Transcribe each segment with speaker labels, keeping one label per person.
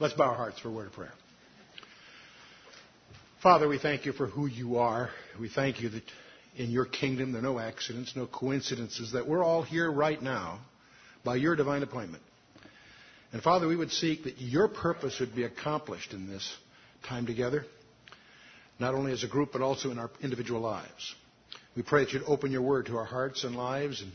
Speaker 1: Let's bow our hearts for a word of prayer. Father, we thank you for who you are. We thank you that in your kingdom there are no accidents, no coincidences, that we're all here right now by your divine appointment. And Father, we would seek that your purpose would be accomplished in this time together, not only as a group, but also in our individual lives. We pray that you'd open your word to our hearts and lives. And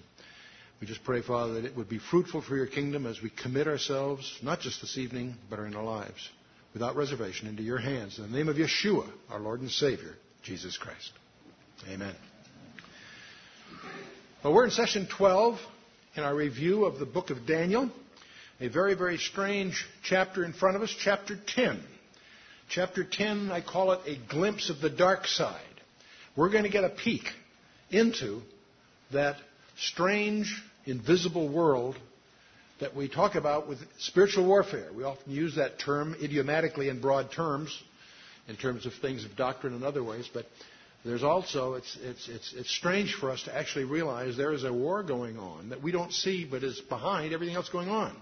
Speaker 1: we just pray, Father, that it would be fruitful for your kingdom as we commit ourselves, not just this evening, but in our lives, without reservation, into your hands. In the name of Yeshua, our Lord and Savior, Jesus Christ. Amen. Well, we're in session 12 in our review of the book of Daniel. A very, very strange chapter in front of us, chapter 10. Chapter 10, I call it a glimpse of the dark side. We're going to get a peek into that strange, invisible world that we talk about with spiritual warfare. We often use that term idiomatically in broad terms, in terms of things of doctrine and other ways, but there's also, it's, it's, it's, it's strange for us to actually realize there is a war going on that we don't see but is behind everything else going on.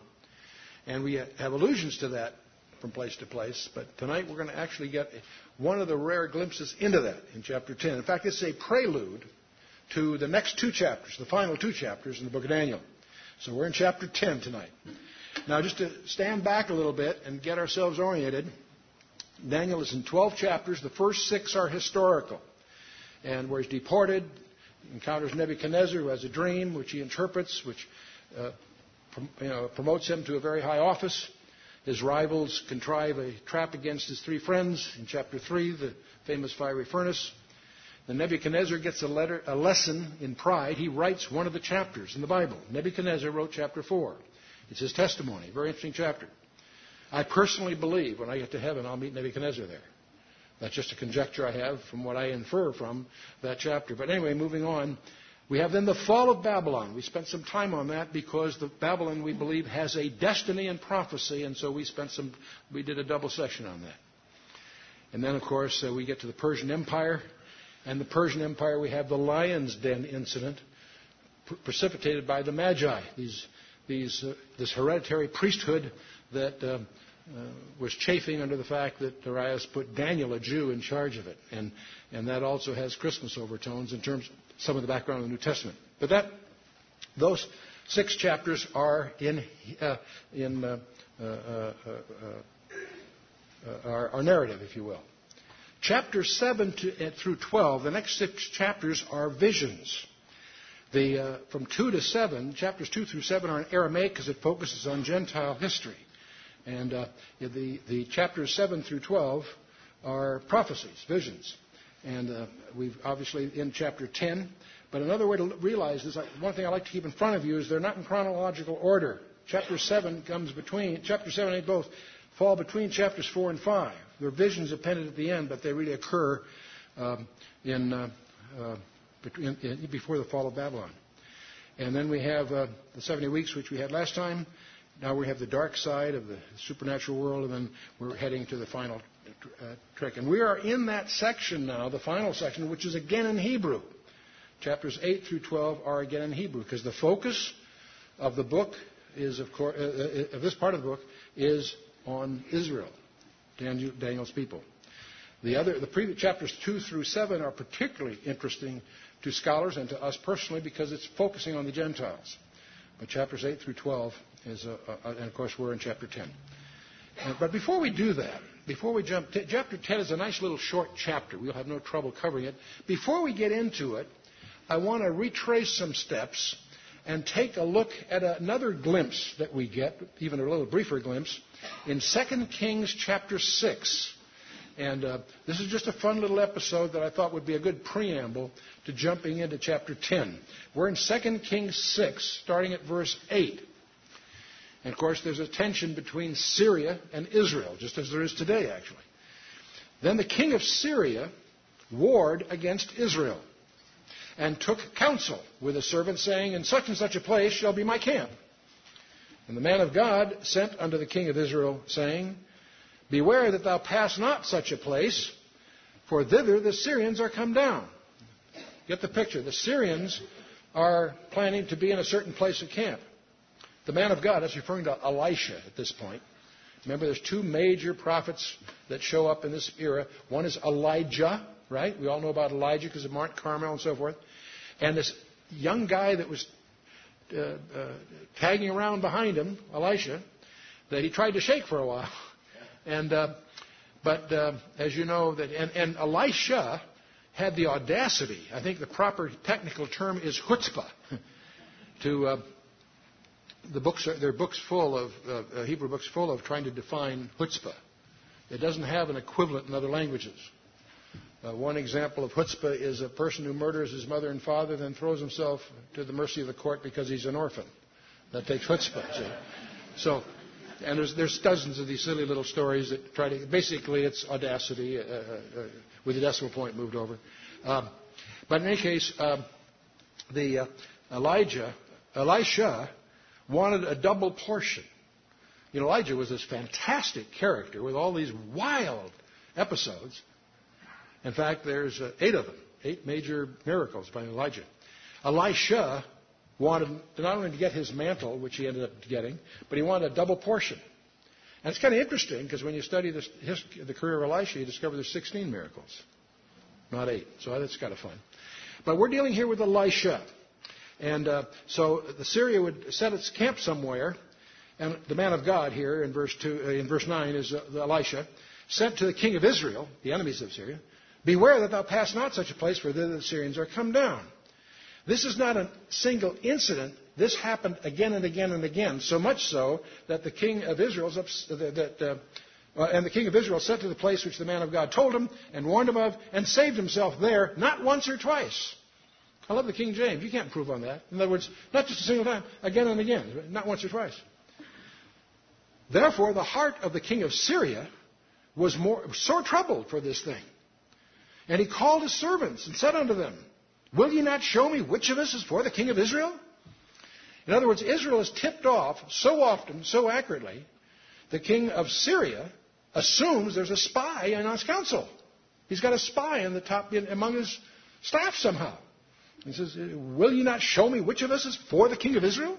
Speaker 1: And we have allusions to that from place to place, but tonight we're going to actually get one of the rare glimpses into that in chapter 10. In fact, it's a prelude to the next two chapters, the final two chapters in the book of Daniel. So we're in chapter 10 tonight. Now, just to stand back a little bit and get ourselves oriented, Daniel is in 12 chapters. The first six are historical. And where he's deported, encounters Nebuchadnezzar, who has a dream, which he interprets, which uh, you know, promotes him to a very high office. His rivals contrive a trap against his three friends. In chapter 3, the famous fiery furnace. Then Nebuchadnezzar gets a, letter, a lesson in pride. He writes one of the chapters in the Bible. Nebuchadnezzar wrote chapter 4. It's his testimony. Very interesting chapter. I personally believe when I get to heaven, I'll meet Nebuchadnezzar there. That's just a conjecture I have from what I infer from that chapter. But anyway, moving on. We have then the fall of Babylon. We spent some time on that because the Babylon, we believe, has a destiny and prophecy, and so we spent some, we did a double session on that. And then, of course, uh, we get to the Persian Empire and the Persian Empire, we have the lion's den incident precipitated by the Magi, these, these, uh, this hereditary priesthood that uh, uh, was chafing under the fact that Darius put Daniel, a Jew, in charge of it. And, and that also has Christmas overtones in terms of some of the background of the New Testament. But that, those six chapters are in, uh, in uh, uh, our, our narrative, if you will. Chapters 7 to, uh, through 12, the next six chapters are visions. The, uh, from 2 to 7, chapters 2 through 7 are in Aramaic because it focuses on Gentile history. And uh, the, the chapters 7 through 12 are prophecies, visions. And uh, we've obviously in chapter 10. But another way to realize this, one thing I like to keep in front of you is they're not in chronological order. Chapter 7 comes between, chapter 7 and 8 both fall between chapters 4 and 5. There are visions appended at the end, but they really occur um, in, uh, uh, in, before the fall of Babylon. And then we have uh, the 70 weeks, which we had last time. Now we have the dark side of the supernatural world, and then we're heading to the final uh, trick. And we are in that section now, the final section, which is again in Hebrew. Chapters 8 through 12 are again in Hebrew, because the focus of the book is, of course, uh, uh, of this part of the book is on Israel, Daniel's people. The other, the previous chapters two through seven are particularly interesting to scholars and to us personally because it's focusing on the Gentiles. But chapters eight through twelve is, a, a, and of course we're in chapter ten. Uh, but before we do that, before we jump, t- chapter 10 is a nice little short chapter. We'll have no trouble covering it. Before we get into it, I want to retrace some steps and take a look at another glimpse that we get, even a little briefer glimpse, in 2 Kings chapter 6. And uh, this is just a fun little episode that I thought would be a good preamble to jumping into chapter 10. We're in 2 Kings 6, starting at verse 8. And of course, there's a tension between Syria and Israel, just as there is today, actually. Then the king of Syria warred against Israel and took counsel with his servant, saying, In such and such a place shall be my camp. And the man of God sent unto the king of Israel, saying, Beware that thou pass not such a place, for thither the Syrians are come down. Get the picture. The Syrians are planning to be in a certain place of camp. The man of God, that's referring to Elisha at this point, Remember, there's two major prophets that show up in this era. One is Elijah, right? We all know about Elijah because of Mount Carmel and so forth. And this young guy that was uh, uh, tagging around behind him, Elisha, that he tried to shake for a while. And uh, but uh, as you know that and, and Elisha had the audacity. I think the proper technical term is chutzpah. to uh, the books, are, they're books full of uh, Hebrew books full of trying to define chutzpah. It doesn't have an equivalent in other languages. Uh, one example of chutzpah is a person who murders his mother and father, then throws himself to the mercy of the court because he's an orphan. That takes chutzpah. See? So, and there's, there's dozens of these silly little stories that try to. Basically, it's audacity uh, uh, uh with the decimal point moved over. Um, but in any case, um, the uh, Elijah, Elisha wanted a double portion. You know, Elijah was this fantastic character with all these wild episodes. In fact, there's uh, eight of them, eight major miracles by Elijah. Elisha wanted not only to get his mantle, which he ended up getting, but he wanted a double portion. And it's kind of interesting because when you study the career of Elisha, you discover there's 16 miracles, not eight. So that's kind of fun. But we're dealing here with Elisha. And uh, so the Syria would set its camp somewhere, and the man of God here in verse two, uh, in verse nine is uh, Elisha, sent to the king of Israel, the enemies of Syria, "Beware that thou pass not such a place, for thither the Syrians are come down." This is not a single incident. This happened again and again and again, so much so that the king of Israel, that, uh, uh, and the king of Israel sent to the place which the man of God told him and warned him of, and saved himself there, not once or twice. I love the King James. You can't prove on that. In other words, not just a single time, again and again, not once or twice. Therefore, the heart of the king of Syria was more, sore troubled for this thing. And he called his servants and said unto them, Will ye not show me which of us is for the king of Israel? In other words, Israel is tipped off so often, so accurately, the king of Syria assumes there's a spy in his council. He's got a spy in the top in, among his staff somehow. He says, Will you not show me which of us is for the king of Israel?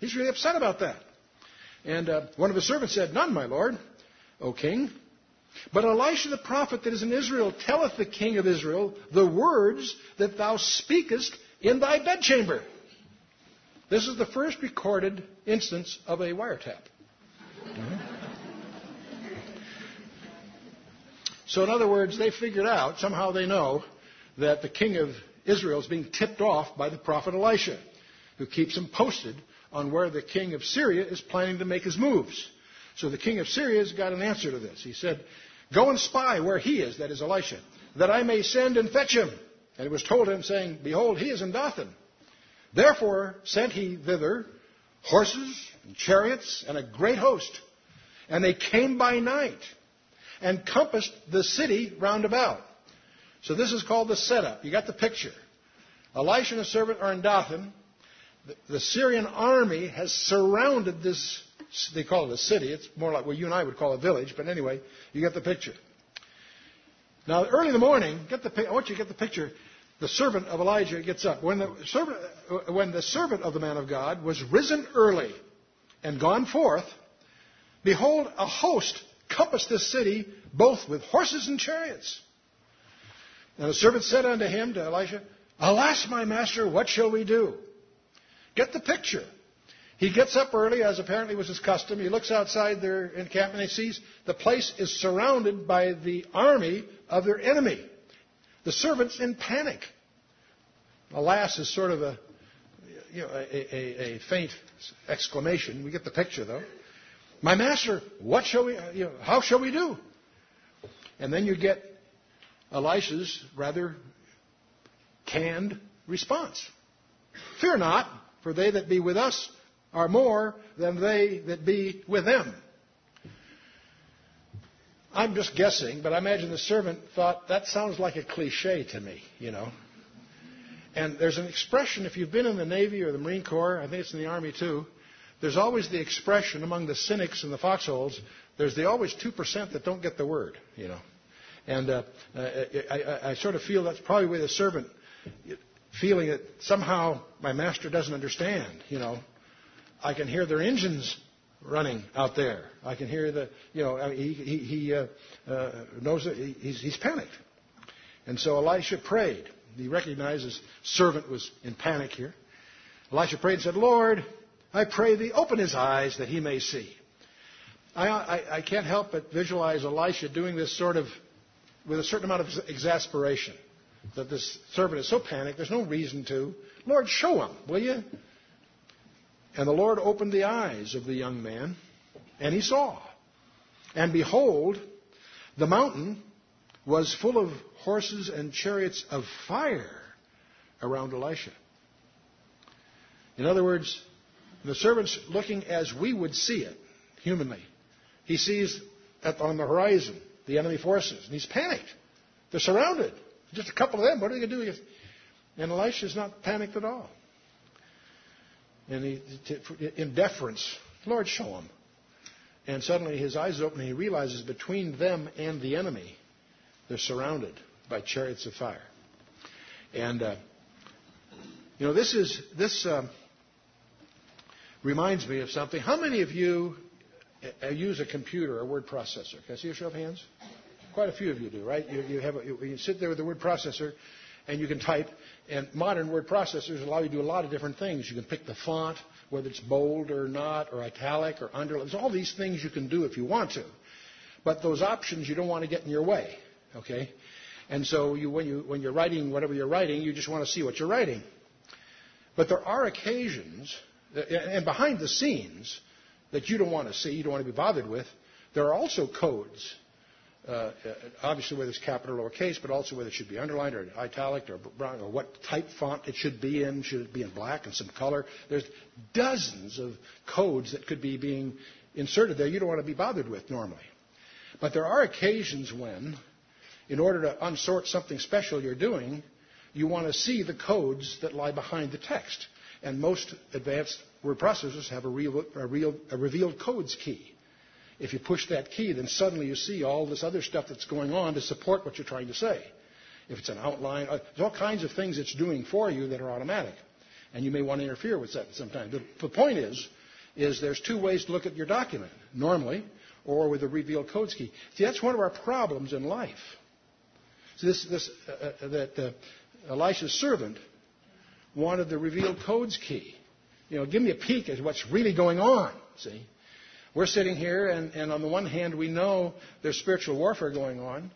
Speaker 1: He's really upset about that. And uh, one of his servants said, None, my lord, O king. But Elisha the prophet that is in Israel telleth the king of Israel the words that thou speakest in thy bedchamber. This is the first recorded instance of a wiretap. So, in other words, they figured out, somehow they know, that the king of Israel is being tipped off by the prophet Elisha, who keeps him posted on where the king of Syria is planning to make his moves. So the king of Syria has got an answer to this. He said, Go and spy where he is, that is Elisha, that I may send and fetch him. And it was told him, saying, Behold, he is in Dothan. Therefore sent he thither horses and chariots and a great host. And they came by night and compassed the city round about. So this is called the setup. You got the picture. Elisha and his servant are in Dothan. The Syrian army has surrounded this, they call it a city. It's more like what you and I would call a village, but anyway, you get the picture. Now, early in the morning, get the, I want you to get the picture. The servant of Elijah gets up. When the, servant, uh, when the servant of the man of God was risen early and gone forth, behold, a host compassed this city, both with horses and chariots. And the servant said unto him, to Elisha, Alas, my master, what shall we do? Get the picture. He gets up early, as apparently was his custom. He looks outside their encampment and he sees the place is surrounded by the army of their enemy. The servant's in panic. Alas is sort of a, you know, a, a, a faint exclamation. We get the picture, though. My master, what shall we, you know, how shall we do? And then you get Elisha's rather canned response. Fear not, for they that be with us are more than they that be with them. I'm just guessing, but I imagine the servant thought, that sounds like a cliche to me, you know. And there's an expression, if you've been in the Navy or the Marine Corps, I think it's in the Army too, there's always the expression among the cynics in the foxholes, there's the always 2% that don't get the word, you know. And uh, I, I, I sort of feel that's probably where the servant, feeling that somehow my master doesn't understand. You know, I can hear their engines running out there. I can hear the, you know, he, he, he uh, uh, knows that he's, he's panicked. And so Elisha prayed. He recognized his servant was in panic here. Elisha prayed and said, Lord, I pray thee, open his eyes that he may see. I, I, I can't help but visualize Elisha doing this sort of with a certain amount of exasperation. That this servant is so panicked, there's no reason to. Lord, show him, will you? And the Lord opened the eyes of the young man, and he saw. And behold, the mountain was full of horses and chariots of fire around Elisha. In other words, the servant's looking as we would see it humanly. He sees at, on the horizon the enemy forces, and he's panicked. They're surrounded. Just a couple of them. What are they going to do? And Elisha's not panicked at all. And he, in deference, Lord, show him. And suddenly his eyes open and he realizes between them and the enemy, they're surrounded by chariots of fire. And, uh, you know, this is, this uh, reminds me of something. How many of you uh, use a computer, a word processor? Can I see a show of hands? Quite a few of you do, right? You, you, have a, you sit there with a word processor and you can type. And modern word processors allow you to do a lot of different things. You can pick the font, whether it's bold or not, or italic or underline. There's all these things you can do if you want to. But those options you don't want to get in your way, okay? And so you, when, you, when you're writing whatever you're writing, you just want to see what you're writing. But there are occasions, and behind the scenes, that you don't want to see, you don't want to be bothered with, there are also codes Uh, uh, obviously whether it's capital or lowercase, but also whether it should be underlined or italic or brown or what type font it should be in. Should it be in black and some color? There's dozens of codes that could be being inserted there you don't want to be bothered with normally. But there are occasions when, in order to unsort something special you're doing, you want to see the codes that lie behind the text. And most advanced word processors have a, real, a, real, a revealed codes key. If you push that key, then suddenly you see all this other stuff that's going on to support what you're trying to say. If it's an outline, uh, there's all kinds of things it's doing for you that are automatic. And you may want to interfere with that sometimes. The, the point is, is there's two ways to look at your document. Normally, or with a revealed codes key. See, that's one of our problems in life. So this, this uh, uh, that uh, Elisha's servant wanted the revealed codes key. You know, give me a peek at what's really going on. See, we're sitting here, and, and on the one hand, we know there's spiritual warfare going on.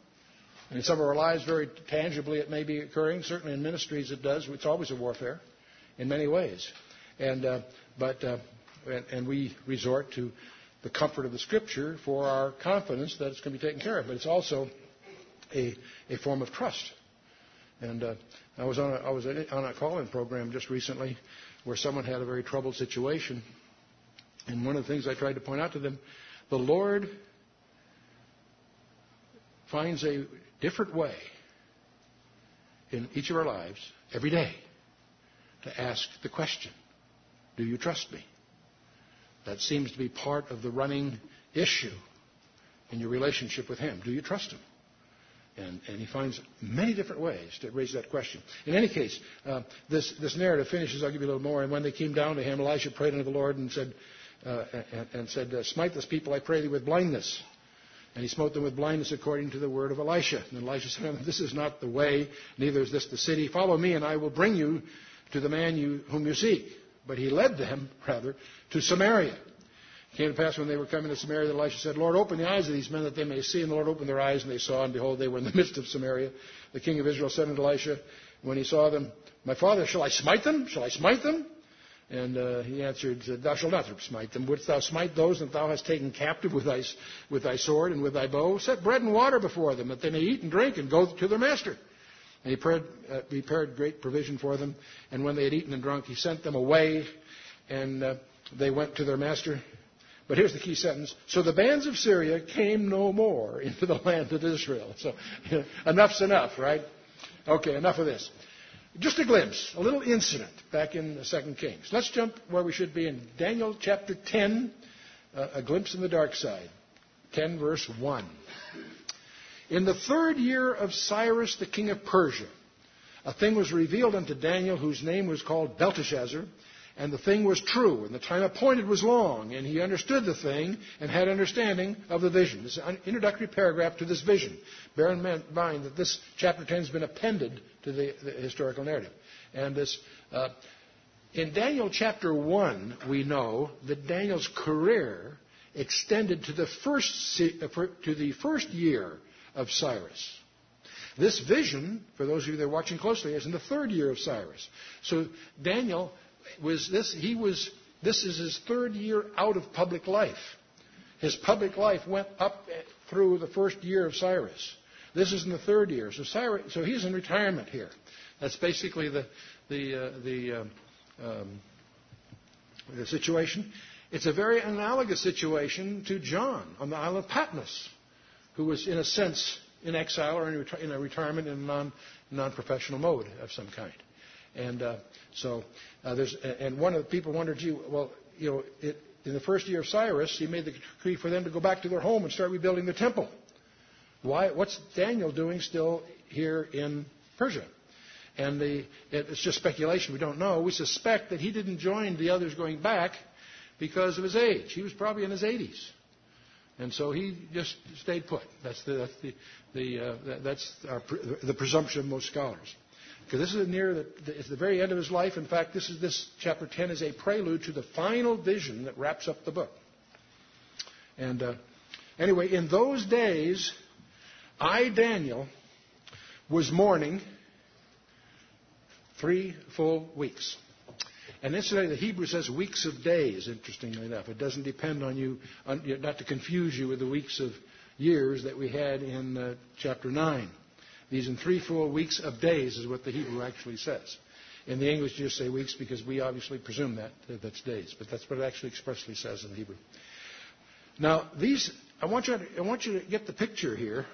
Speaker 1: In some of our lives, very tangibly, it may be occurring. Certainly in ministries, it does. It's always a warfare in many ways. And, uh, but, uh, and, and we resort to the comfort of the Scripture for our confidence that it's going to be taken care of. But it's also a, a form of trust. And uh, I was on a, I was on a call-in program just recently where someone had a very troubled situation, and one of the things I tried to point out to them, the Lord finds a different way in each of our lives every day to ask the question Do you trust me? That seems to be part of the running issue in your relationship with Him. Do you trust Him? And, and, he finds many different ways to raise that question. In any case, uh, this, this narrative finishes. I'll give you a little more. And when they came down to him, Elisha prayed unto the Lord and said, uh, and, and, said, uh, Smite this people, I pray thee, with blindness. And he smote them with blindness according to the word of Elisha. And Elisha said, This is not the way, neither is this the city. Follow me, and I will bring you to the man you, whom you seek. But he led them, rather, to Samaria. It came to pass when they were coming to Samaria that Elisha said, Lord, open the eyes of these men that they may see. And the Lord opened their eyes, and they saw, and behold, they were in the midst of Samaria. The king of Israel said unto Elisha, when he saw them, My father, shall I smite them? Shall I smite them? And uh, he answered, Thou shalt not smite them. Wouldst thou smite those that thou hast taken captive with thy, with thy sword and with thy bow? Set bread and water before them, that they may eat and drink and go to their master. And he prepared, uh, prepared great provision for them. And when they had eaten and drunk, he sent them away, and uh, they went to their master. But here's the key sentence. So the bands of Syria came no more into the land of Israel. So enough's enough, right? Okay, enough of this. Just a glimpse, a little incident back in the Second Kings. Let's jump where we should be in Daniel chapter 10, uh, a glimpse in the dark side. 10 verse 1. In the third year of Cyrus the king of Persia, a thing was revealed unto Daniel whose name was called Belteshazzar, and the thing was true, and the time appointed was long, and he understood the thing and had understanding of the vision. This is an introductory paragraph to this vision. Bear in mind that this chapter 10 has been appended to the, the historical narrative. And this, uh, in Daniel chapter 1, we know that Daniel's career extended to the first, uh, to the first year of Cyrus. This vision, for those of you that are watching closely, is in the third year of Cyrus. So Daniel was this, he was, this is his third year out of public life. His public life went up through the first year of Cyrus. This is in the third year. So, Cyrus, so he's in retirement here. That's basically the, the, uh, the, um, um, the situation. It's a very analogous situation to John on the island of Patmos, who was, in a sense, in exile or in a retirement in a non, non-professional mode of some kind. And uh, so uh, there's, and one of the people wondered, gee, well, you know, it, in the first year of Cyrus, he made the decree for them to go back to their home and start rebuilding the temple. Why? What's Daniel doing still here in Persia? And the, it's just speculation. We don't know. We suspect that he didn't join the others going back because of his age. He was probably in his 80s. And so he just stayed put. That's the, that's the, the, uh, that's our, the presumption of most scholars. Because this is near the, it's the very end of his life. In fact, this is this chapter 10 is a prelude to the final vision that wraps up the book. And uh, anyway, in those days, I, Daniel, was mourning three full weeks. And incidentally, the Hebrew says weeks of days, interestingly enough. It doesn't depend on you, on, not to confuse you with the weeks of years that we had in uh, chapter 9. These in three full weeks of days is what the Hebrew actually says. In the English, you just say weeks because we obviously presume that, that that's days. But that's what it actually expressly says in Hebrew. Now, these, I want you to, I want you to get the picture here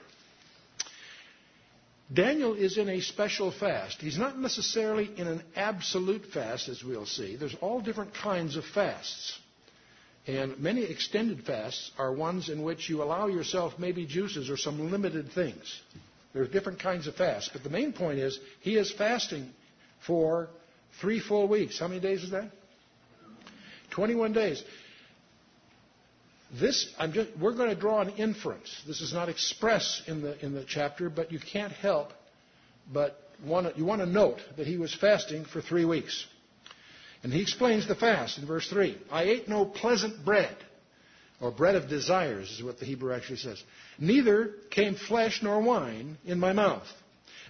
Speaker 1: Daniel is in a special fast. He's not necessarily in an absolute fast, as we'll see. There's all different kinds of fasts. And many extended fasts are ones in which you allow yourself maybe juices or some limited things. There's different kinds of fasts. But the main point is he is fasting for three full weeks. How many days is that? 21 days. This, just, we're going to draw an inference. This is not express in the, in the chapter, but you can't help but want you want to note that he was fasting for three weeks. And he explains the fast in verse 3. I ate no pleasant bread, or bread of desires is what the Hebrew actually says. Neither came flesh nor wine in my mouth.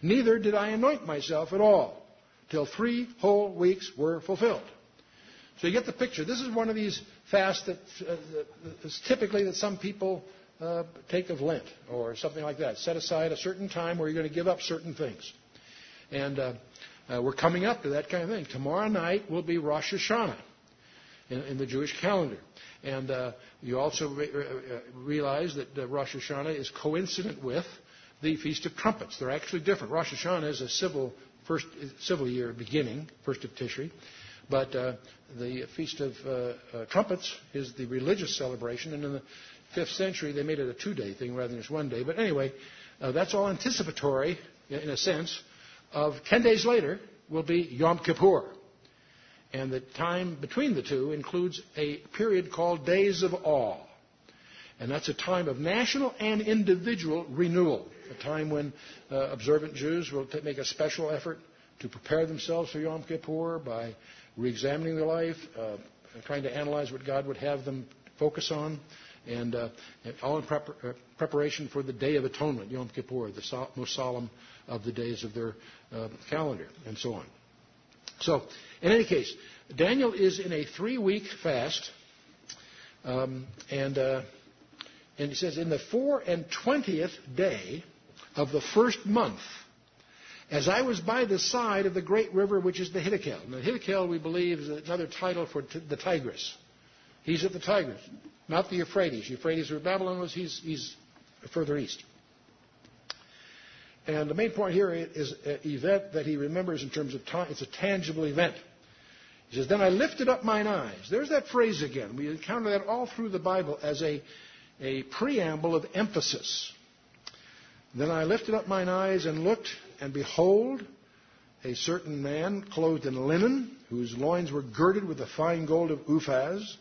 Speaker 1: Neither did I anoint myself at all, till three whole weeks were fulfilled. So you get the picture. This is one of these fasts that uh, is typically that some people uh, take of Lent or something like that. Set aside a certain time where you're going to give up certain things. And uh, uh, we're coming up to that kind of thing. Tomorrow night will be Rosh Hashanah in, in the Jewish calendar. And uh, you also re- uh, realize that Rosh Hashanah is coincident with the Feast of Trumpets. They're actually different. Rosh Hashanah is a civil first civil year beginning, first of Tishri. But uh, the Feast of uh, uh, Trumpets is the religious celebration, and in the fifth century they made it a two-day thing rather than just one day. But anyway, uh, that's all anticipatory, in a sense, of ten days later will be Yom Kippur. And the time between the two includes a period called Days of Awe. And that's a time of national and individual renewal, a time when uh, observant Jews will t- make a special effort to prepare themselves for Yom Kippur by re-examining their life, uh, trying to analyze what God would have them focus on, and uh, all in uh, preparation for the Day of Atonement, Yom Kippur, the so- most solemn of the days of their uh, calendar, and so on. So, in any case, Daniel is in a three-week fast, um, and uh, and he says, in the four and twentieth day of the first month as I was by the side of the great river, which is the Hiddekel. And the Hiddekel, we believe, is another title for t- the Tigris. He's at the Tigris, not the Euphrates. Euphrates, where Babylon was, he's, he's further east. And the main point here is an event that he remembers in terms of time. It's a tangible event. He says, Then I lifted up mine eyes. There's that phrase again. We encounter that all through the Bible as a, a preamble of emphasis. Then I lifted up mine eyes and looked, and behold, a certain man clothed in linen, whose loins were girded with the fine gold of Uphaz.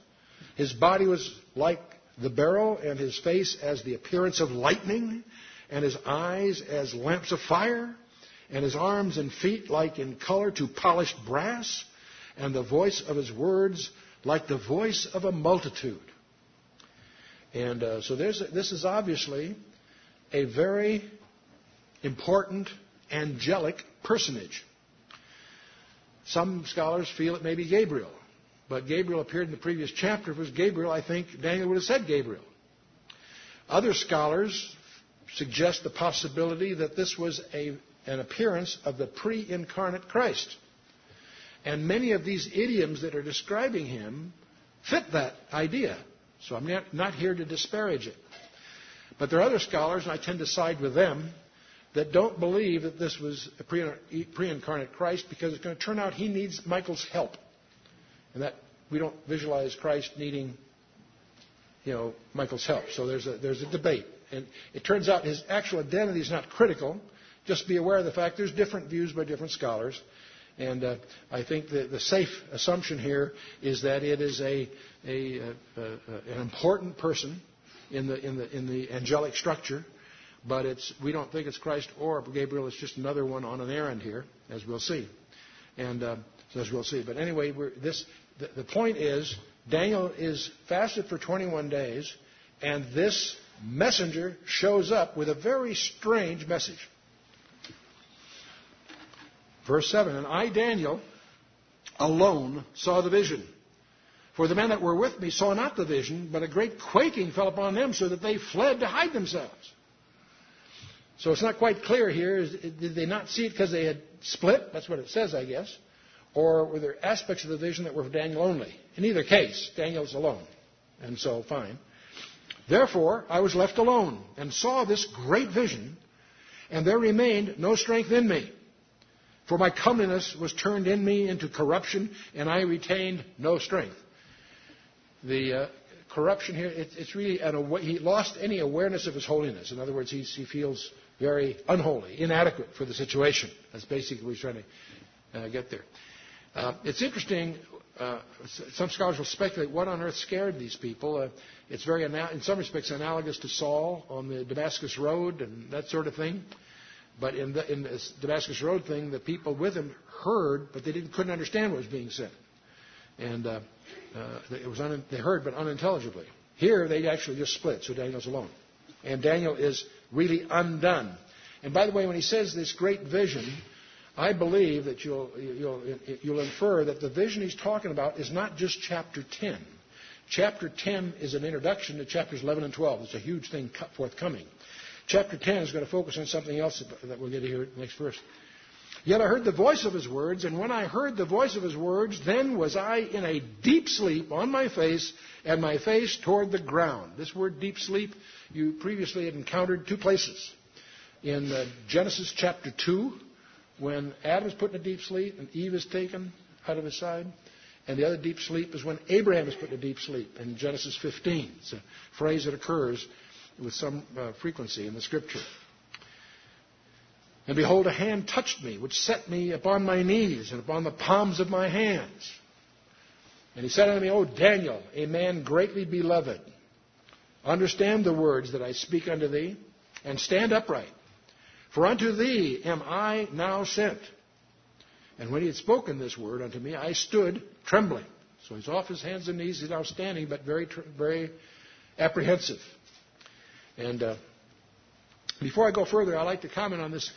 Speaker 1: His body was like the beryl, and his face as the appearance of lightning, and his eyes as lamps of fire, and his arms and feet like in color to polished brass, and the voice of his words like the voice of a multitude. And uh, so this is obviously a very important angelic personage. Some scholars feel it may be Gabriel, but Gabriel appeared in the previous chapter. If it was Gabriel, I think Daniel would have said Gabriel. Other scholars suggest the possibility that this was a, an appearance of the pre incarnate Christ. And many of these idioms that are describing him fit that idea. So I'm not, here to disparage it. But there are other scholars, and I tend to side with them, that don't believe that this was a pre incarnate Christ because it's going to turn out he needs Michael's help. And that we don't visualize Christ needing, you know, Michael's help. So there's a, there's a debate. And it turns out his actual identity is not critical. Just be aware of the fact there's different views by different scholars. And uh, I think the, the safe assumption here is that it is a, a, a, an important person in the, in, the, in the angelic structure, but it's, we don't think it's Christ or Gabriel. It's just another one on an errand here, as we'll see. And uh, as we'll see. But anyway, this, the, the point is Daniel is fasted for 21 days, and this messenger shows up with a very strange message. Verse 7 And I, Daniel, alone saw the vision. For the men that were with me saw not the vision, but a great quaking fell upon them, so that they fled to hide themselves. So it's not quite clear here. Did they not see it because they had split? That's what it says, I guess. Or were there aspects of the vision that were for Daniel only? In either case, Daniel's alone. And so, fine. Therefore, I was left alone and saw this great vision, and there remained no strength in me. For my comeliness was turned in me into corruption, and I retained no strength. The uh, corruption here, it, it's really, an, he lost any awareness of his holiness. In other words, he feels very unholy, inadequate for the situation. That's basically what he's trying to uh, get there. Uh, it's interesting. Uh, some scholars will speculate what on earth scared these people. Uh, it's very, in some respects, analogous to Saul on the Damascus Road and that sort of thing. But in, the, in Damascus Road thing, the people with him heard, but they didn't, couldn't understand what was being said. And uh, uh, it was un, they heard, but unintelligibly. Here, they actually just split, so Daniel's alone. And Daniel is really undone. And by the way, when he says this great vision, I believe that you'll, you'll, you'll infer that the vision he's talking about is not just chapter 10. Chapter 10 is an introduction to chapters 11 and 12. It's a huge thing forthcoming. Chapter 10 is going to focus on something else that we'll get to here next verse. Yet I heard the voice of his words, and when I heard the voice of his words, then was I in a deep sleep on my face, and my face toward the ground. This word deep sleep, you previously had encountered two places. In uh, Genesis chapter 2, when Adam is put in a deep sleep and Eve is taken out of his side. And the other deep sleep is when Abraham is put in a deep sleep in Genesis 15. It's a phrase that occurs with some uh, frequency in the scripture. And behold, a hand touched me, which set me upon my knees and upon the palms of my hands. And he said unto me, O Daniel, a man greatly beloved, understand the words that I speak unto thee, and stand upright. For unto thee am I now sent. And when he had spoken this word unto me, I stood trembling. So he's off his hands and knees, he's now standing, but very, very apprehensive. And uh, before I go further, I'd like to comment on this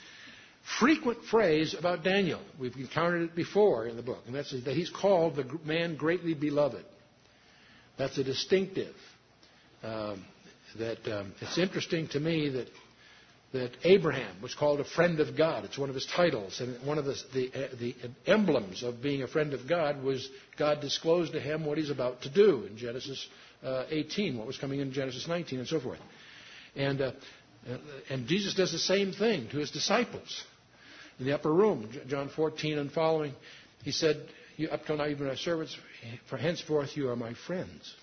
Speaker 1: frequent phrase about Daniel. We've encountered it before in the book, and that's that he's called the man greatly beloved. That's a distinctive. Um, that um, it's interesting to me that that Abraham was called a friend of God. It's one of his titles, and one of the, the, the emblems of being a friend of God was God disclosed to him what he's about to do in Genesis uh, 18, what was coming in Genesis 19, and so forth. And, uh, and Jesus does the same thing to his disciples in the upper room, John 14 and following. He said, Up till now you've been my servants, for henceforth you are my friends.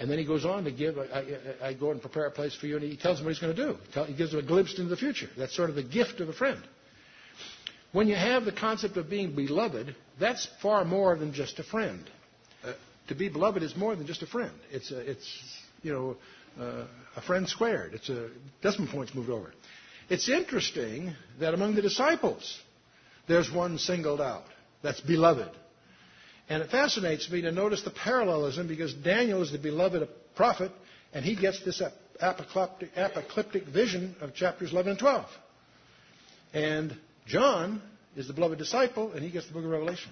Speaker 1: And then he goes on to give, I, I, I, go and prepare a place for you, and he tells them what he's going to do. He gives them a glimpse into the future. That's sort of the gift of a friend. when you have the concept of being beloved, that's far more than just a friend. Uh, to be beloved is more than just a friend. It's, a, it's you know, uh, a friend squared. It's a decimal points moved over. It's interesting that among the disciples, there's one singled out. That's beloved. And it fascinates me to notice the parallelism because Daniel is the beloved prophet, and he gets this apocalyptic, vision of chapters 11 and 12. And John is the beloved disciple, and he gets the book of Revelation.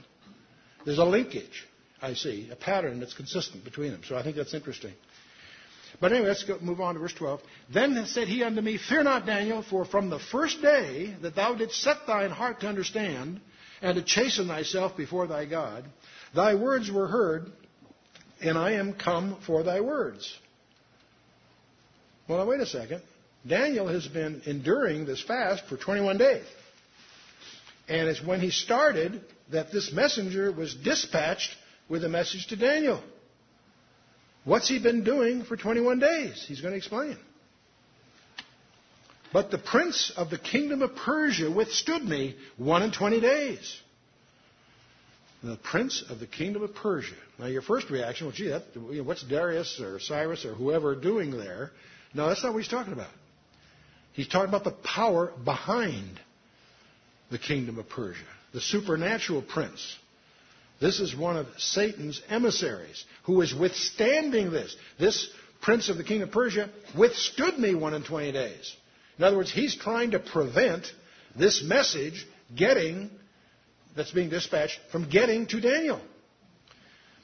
Speaker 1: There's a linkage, I see, a pattern that's consistent between them. So I think that's interesting. But anyway, let's go, move on to verse 12. Then said he unto me, Fear not, Daniel, for from the first day that thou didst set thine heart to understand, and to chasten thyself before thy God, thy words were heard, and I am come for thy words. Well, now wait a second. Daniel has been enduring this fast for 21 days. And it's when he started that this messenger was dispatched with a message to Daniel. What's he been doing for 21 days? He's going to explain. But the prince of the kingdom of Persia withstood me one and twenty days. The prince of the kingdom of Persia. Now, your first reaction, well, gee, that, what's Darius or Cyrus or whoever doing there? No, that's not what he's talking about. He's talking about the power behind the kingdom of Persia, the supernatural prince. This is one of Satan's emissaries who is withstanding this. This prince of the king of Persia withstood me one and twenty days. In other words, he's trying to prevent this message getting, that's being dispatched, from getting to Daniel.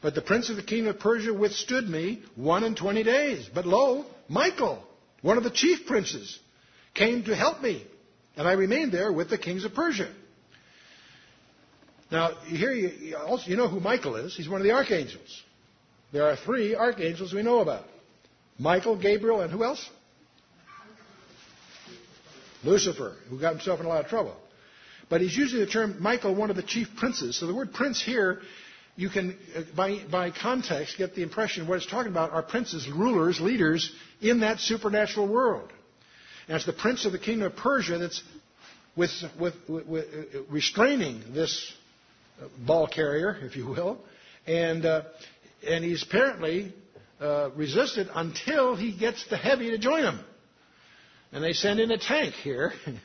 Speaker 1: But the prince of the king of Persia withstood me one and twenty days. But lo, Michael, one of the chief princes, came to help me, and I remained there with the kings of Persia. Now, here you, also, you know who Michael is. He's one of the archangels. There are three archangels we know about Michael, Gabriel, and who else? Lucifer, who got himself in a lot of trouble. But he's using the term Michael, one of the chief princes. So the word prince here, you can, uh, by, by context, get the impression what it's talking about are princes, rulers, leaders in that supernatural world. And it's the prince of the kingdom of Persia that's with, with, with, uh, restraining this uh, ball carrier, if you will. And, uh, and he's apparently uh, resisted until he gets the heavy to join him. And they send in a tank here,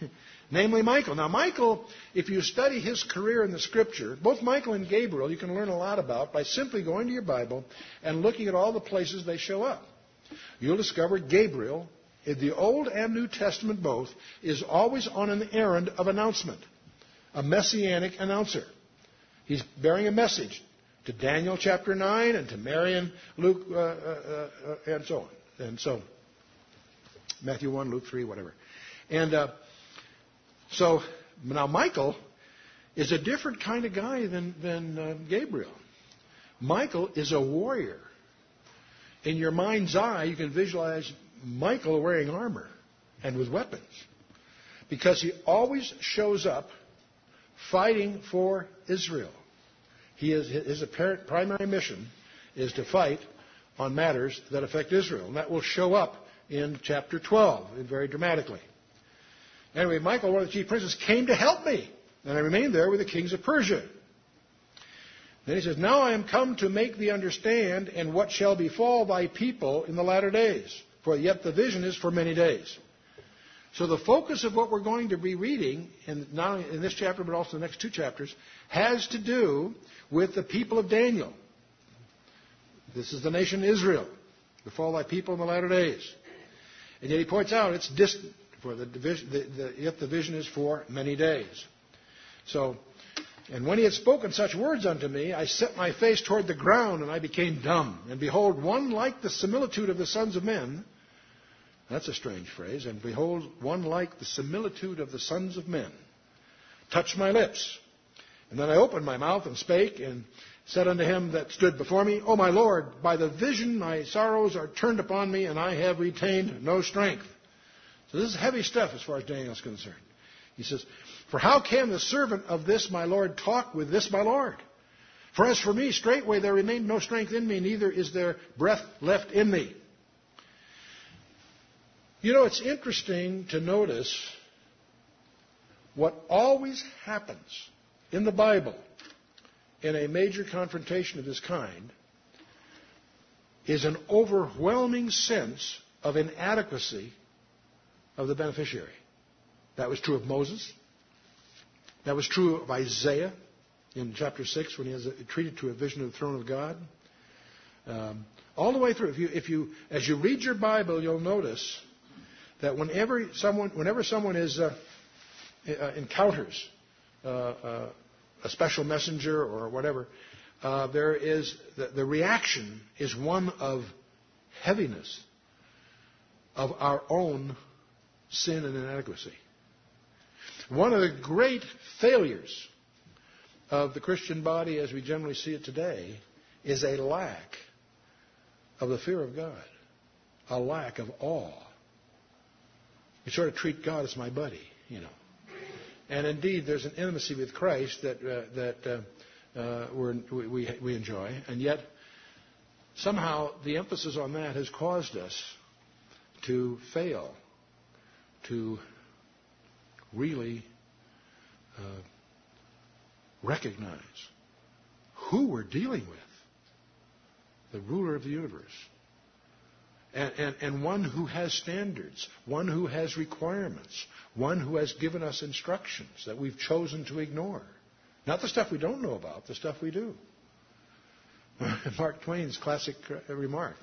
Speaker 1: namely Michael. Now, Michael, if you study his career in the scripture, both Michael and Gabriel, you can learn a lot about by simply going to your Bible and looking at all the places they show up. You'll discover Gabriel, in the Old and New Testament both, is always on an errand of announcement, a messianic announcer. He's bearing a message to Daniel chapter 9 and to Mary and Luke uh, uh, uh, and so on. And so, Matthew 1, Luke 3, whatever. And uh, so now Michael is a different kind of guy than, than uh, Gabriel. Michael is a warrior. In your mind's eye, you can visualize Michael wearing armor and with weapons because he always shows up fighting for Israel. He is, his apparent primary mission is to fight on matters that affect Israel. And that will show up in chapter 12 very dramatically. Anyway, Michael, one of the chief princes, came to help me, and I remained there with the kings of Persia. Then he says, Now I am come to make thee understand, and what shall befall thy people in the latter days. For yet the vision is for many days. So the focus of what we're going to be reading, in, not only in this chapter but also the next two chapters, has to do with the people of Daniel. This is the nation Israel. Befall thy people in the latter days. And yet he points out it's distant, for the division, the, the, yet the vision is for many days. So, and when he had spoken such words unto me, I set my face toward the ground, and I became dumb. And behold, one like the similitude of the sons of men. That's a strange phrase. And behold, one like the similitude of the sons of men touched my lips. And then I opened my mouth and spake, and said unto him that stood before me, O my Lord, by the vision my sorrows are turned upon me, and I have retained no strength. So this is heavy stuff as far as Daniel is concerned. He says, For how can the servant of this my Lord talk with this my Lord? For as for me, straightway there remained no strength in me, neither is there breath left in me. You know, it's interesting to notice What always happens in the Bible in a major confrontation of this kind is an overwhelming sense of inadequacy of the beneficiary. That was true of Moses. That was true of Isaiah in chapter 6 when he has treated to a vision of the throne of God. Um, all the way through. If you, if you, as you read your Bible, you'll notice that whenever someone, whenever someone is uh, uh, encounters uh, uh a special messenger or whatever, uh, there is the, the reaction is one of heaviness of our own sin and inadequacy. One of the great failures of the Christian body as we generally see it today is a lack of the fear of God, a lack of awe. We sort of treat God as my buddy, you know. And indeed, there's an intimacy with Christ that, uh, that uh, uh, we, we enjoy, and yet somehow the emphasis on that has caused us to fail to really uh, recognize who we're dealing with the ruler of the universe. And, and, and, one who has standards, one who has requirements, one who has given us instructions that we've chosen to ignore. Not the stuff we don't know about, the stuff we do. Mark Twain's classic uh, remark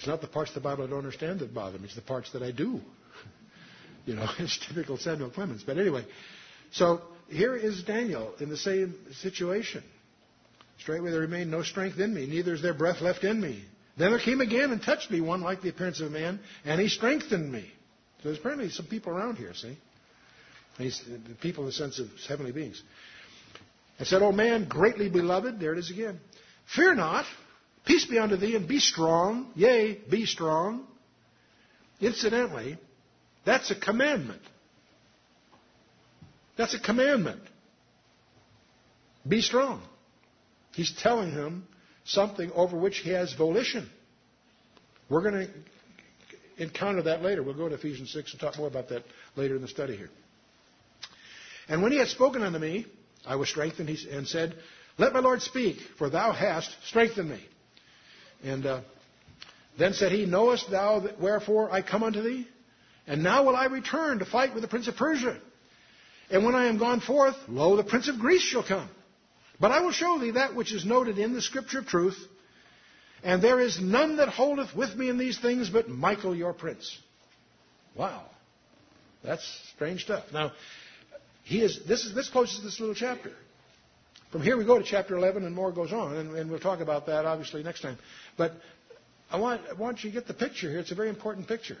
Speaker 1: it's not the parts of the Bible I don't understand that bother me, it's the parts that I do. You know, it's typical Samuel Clemens. But anyway, so here is Daniel in the same situation. Straightway there remained no strength in me, neither is there breath left in me. Then there came again and touched me one like the appearance of a man, and he strengthened me. So there's apparently some people around here, see? He's, people in the sense of heavenly beings. And said, O man, greatly beloved, there it is again. Fear not, peace be unto thee, and be strong, yea, be strong. Incidentally, that's a commandment. That's a commandment. Be strong. He's telling him something over which he has volition. We're going to encounter that later. We'll go to Ephesians 6 and talk more about that later in the study here. And when he had spoken unto me, I was strengthened and said, Let my Lord speak, for thou hast strengthened me. And uh, then said he, Knowest thou wherefore I come unto thee? And now will I return to fight with the prince of Persia. And when I am gone forth, lo, the prince of Greece shall come. But I will show thee that which is noted in the scripture of truth. And there is none that holdeth with me in these things but Michael your prince. Wow. That's strange stuff. Now, he is, this, is, this closes this little chapter. From here we go to chapter 11 and more goes on, and, and we'll talk about that obviously next time. But I want, I want you to get the picture here. It's a very important picture.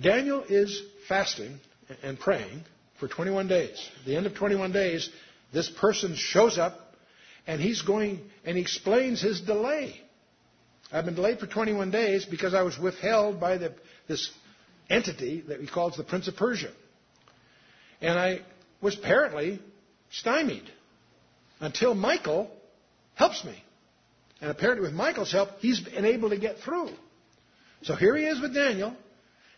Speaker 1: Daniel is fasting and praying for 21 days. At the end of 21 days, this person shows up and he's going and he explains his delay. I've been delayed for 21 days because I was withheld by the, this entity that he calls the Prince of Persia. And I was apparently stymied until Michael helps me. And apparently, with Michael's help, he's been able to get through. So here he is with Daniel.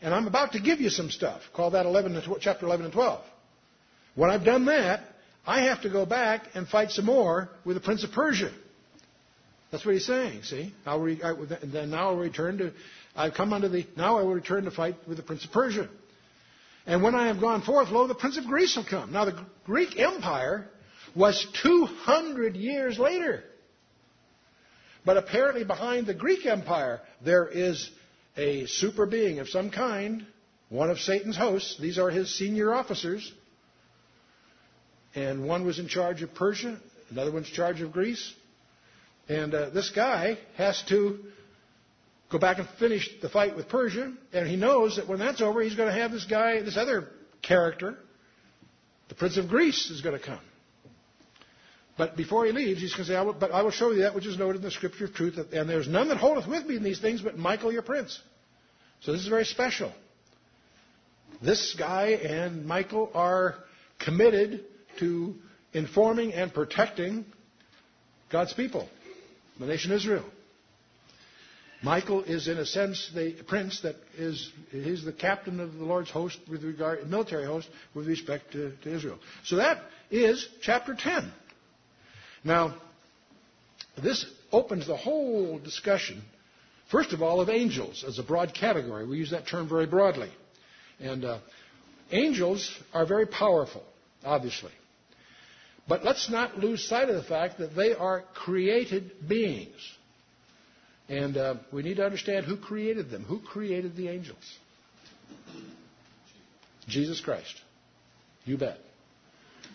Speaker 1: And I'm about to give you some stuff. Call that 11 chapter 11 and 12. When I've done that, I have to go back and fight some more with the prince of Persia. That's what he's saying. See, I'll re, I, then now I'll return to. I've come under the. Now I will return to fight with the prince of Persia. And when I have gone forth, lo, the prince of Greece will come. Now the Greek Empire was 200 years later. But apparently, behind the Greek Empire, there is a super being of some kind, one of Satan's hosts. These are his senior officers. And one was in charge of Persia, another one's in charge of Greece. And uh, this guy has to go back and finish the fight with Persia. And he knows that when that's over, he's going to have this guy, this other character, the Prince of Greece, is going to come. But before he leaves, he's going to say, I will, But I will show you that which is noted in the scripture of truth, and there's none that holdeth with me in these things but Michael your prince. So this is very special. This guy and Michael are committed to informing and protecting God's people, the nation Israel. Michael is, in a sense, the prince that is, he's the captain of the Lord's host with regard, military host with respect to, to Israel. So that is chapter 10. Now, this opens the whole discussion, first of all, of angels as a broad category. We use that term very broadly. And uh, angels are very powerful, obviously. But let's not lose sight of the fact that they are created beings. And uh, we need to understand who created them. Who created the angels? Jesus Christ. You bet.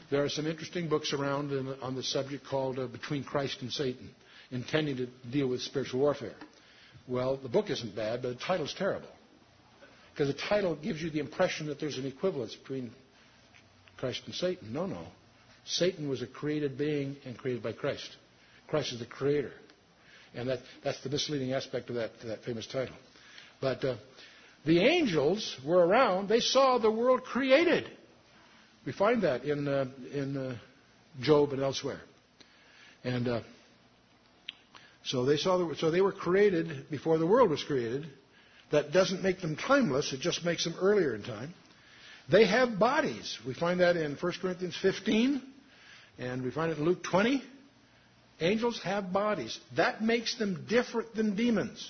Speaker 1: There are some interesting books around on the subject called uh, Between Christ and Satan, intending to deal with spiritual warfare. Well, the book isn't bad, but the title's terrible. Because the title gives you the impression that there's an equivalence between Christ and Satan. No, no. Satan was a created being and created by Christ. Christ is the creator. And that, that's the misleading aspect of that, that famous title. But uh, the angels were around. They saw the world created. We find that in, uh, in uh, Job and elsewhere. And uh, so they saw the, so they were created before the world was created. That doesn't make them timeless. It just makes them earlier in time. They have bodies. We find that in 1 Corinthians 15, and we find it in Luke 20. Angels have bodies. That makes them different than demons.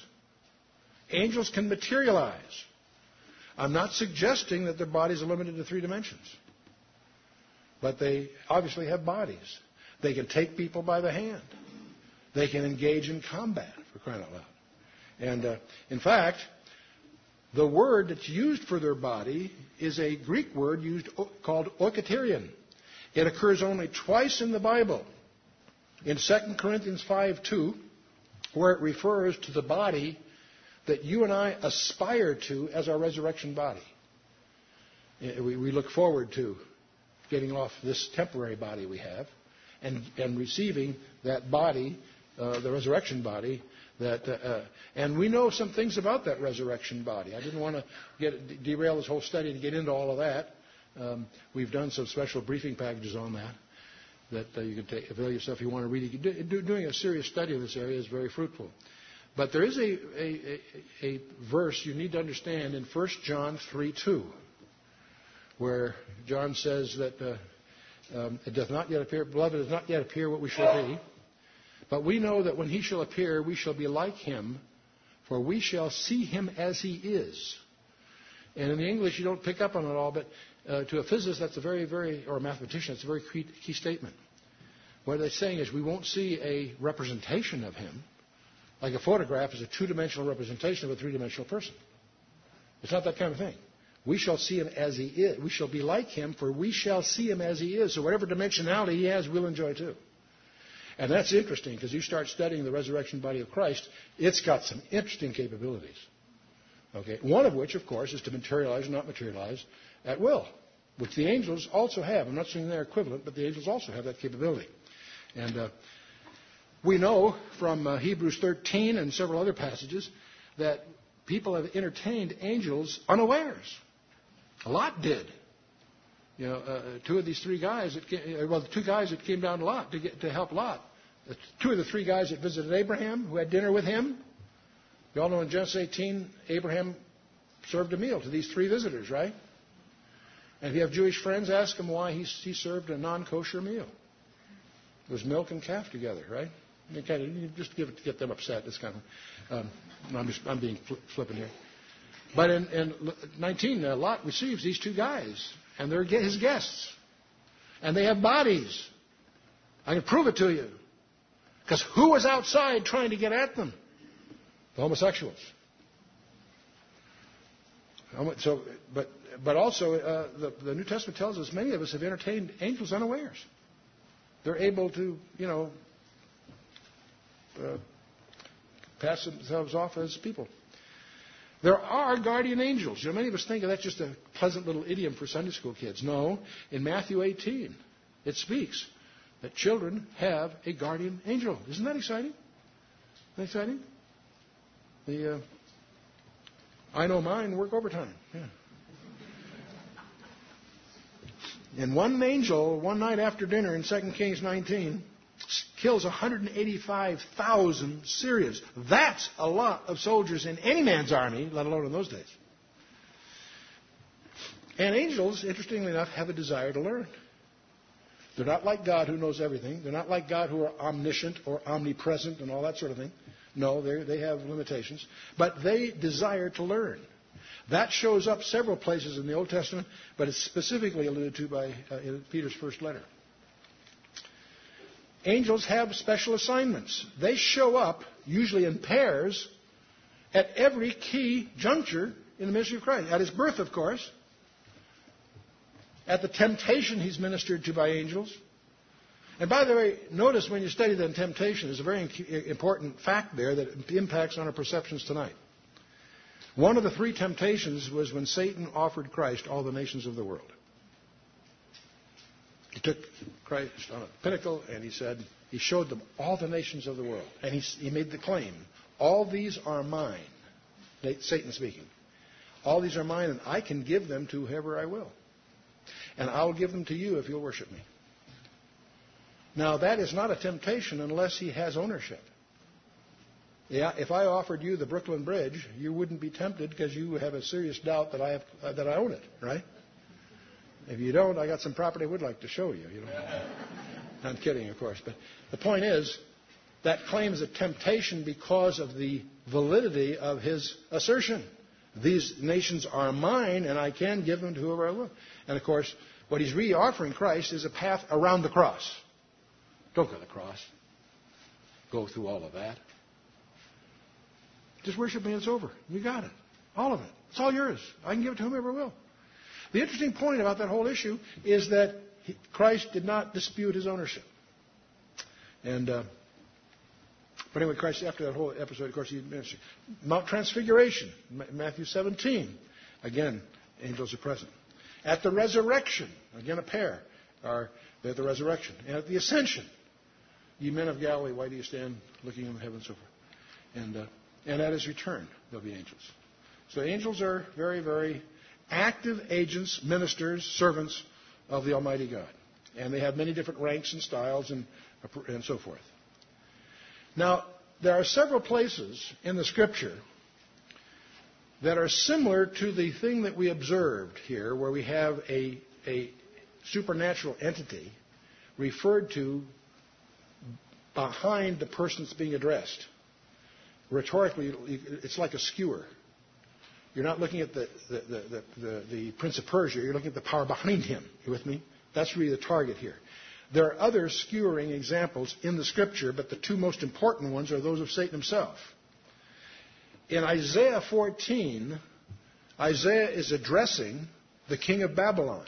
Speaker 1: Angels can materialize. I'm not suggesting that their bodies are limited to three dimensions. But they obviously have bodies. They can take people by the hand. They can engage in combat, for crying out loud. And uh, in fact, the word that's used for their body is a Greek word used called oiketerion. It occurs only twice in the Bible in 2 Corinthians 5:2, where it refers to the body that you and I aspire to as our resurrection body. We, we look forward to getting off this temporary body we have and, and receiving that body, uh, the resurrection body. That, uh, uh, and we know some things about that resurrection body. I didn't want to get, derail this whole study to get into all of that. Um, we've done some special briefing packages on that that uh, you can take, avail yourself if you want to read it. Do, doing a serious study in this area is very fruitful. But there is a, a, a, a verse you need to understand in 1 John 3 2, where John says that uh, um, it doth not yet appear, beloved, it does not yet appear what we shall be. But we know that when he shall appear, we shall be like him, for we shall see him as he is. And in the English, you don't pick up on it all, but uh, to a physicist, that's a very, very, or a mathematician, that's a very key, key statement. What they're saying is we won't see a representation of him, like a photograph is a two dimensional representation of a three dimensional person. It's not that kind of thing. We shall see him as he is. We shall be like him, for we shall see him as he is. So whatever dimensionality he has, we'll enjoy too. And that's interesting because you start studying the resurrection body of Christ, it's got some interesting capabilities. Okay, one of which, of course, is to materialize or not materialize at will, which the angels also have. I'm not saying they're equivalent, but the angels also have that capability. And uh, we know from uh, Hebrews 13 and several other passages that people have entertained angels unawares. Lot did. You know, uh, two of these three guys that came, uh, well, the two guys that came down to Lot to, get, to help Lot. The two of the three guys that visited Abraham, who had dinner with him. You all know in Genesis 18, Abraham served a meal to these three visitors, right? And if you have Jewish friends, ask them why he, he served a non-kosher meal. It was milk and calf together, right? You kind of you just give it to get them upset. It's kind of um, I'm just I'm being fl- flippant here. But in, in 19, uh, Lot receives these two guys, and they're his guests, and they have bodies. I can prove it to you, because who was outside trying to get at them? The homosexuals. So, but but also uh, the, the New Testament tells us many of us have entertained angels unawares. They're able to, you know, uh, pass themselves off as people. There are guardian angels. You know, many of us think of that just a pleasant little idiom for Sunday school kids. No, in Matthew 18, it speaks that children have a guardian angel. Isn't that exciting? Isn't that exciting? The uh, I know mine work overtime. Yeah. And one angel, one night after dinner in 2 Kings 19, kills 185,000 Syrians. That's a lot of soldiers in any man's army, let alone in those days. And angels, interestingly enough, have a desire to learn. They're not like God who knows everything. They're not like God who are omniscient or omnipresent and all that sort of thing. No, they have limitations. But they desire to learn. That shows up several places in the Old Testament, but it's specifically alluded to by uh, Peter's first letter. Angels have special assignments. They show up, usually in pairs, at every key juncture in the ministry of Christ. At his birth, of course. At the temptation he's ministered to by angels. And by the way, notice when you study the temptation, there's a very important fact there that impacts on our perceptions tonight. One of the three temptations was when Satan offered Christ all the nations of the world. He took Christ on a pinnacle and he said, he showed them all the nations of the world. And he, he made the claim, all these are mine. Satan speaking. All these are mine and I can give them to whoever I will. And I'll give them to you if you'll worship me. Now that is not a temptation unless he has ownership. Yeah, if I offered you the Brooklyn Bridge, you wouldn't be tempted because you have a serious doubt that I have uh, that I own it, right? If you don't, I got some property I would like to show you. You know, I'm kidding, of course, but the point is that claim is a temptation because of the validity of his assertion. These nations are mine, and I can give them to whoever I will. And of course, what he's really offering Christ is a path around the cross. Don't go to the cross. Go through all of that. Just worship me and it's over. You got it. All of it. It's all yours. I can give it to whomever will. The interesting point about that whole issue is that Christ did not dispute his ownership. And, uh, but anyway, Christ, after that whole episode, of course, he mentioned Mount Transfiguration, Matthew 17. Again, angels are present. At the resurrection, again, a pair are at the resurrection. And at the ascension, ye men of Galilee, why do you stand looking in heaven and so forth? And, uh, and at his return, there'll be angels. So angels are very, very active agents, ministers, servants of the Almighty God. And they have many different ranks and styles and, and so forth. Now, there are several places in the Scripture that are similar to the thing that we observed here, where we have a, a supernatural entity referred to behind the person that's being addressed rhetorically, it's like a skewer. You're not looking at the, the, the, the, Prince of Persia, you're looking at the power behind him. You with me? That's really the target here. There are other skewering examples in the scripture, but the two most important ones are those of Satan himself. In Isaiah 14, Isaiah is addressing the king of Babylon.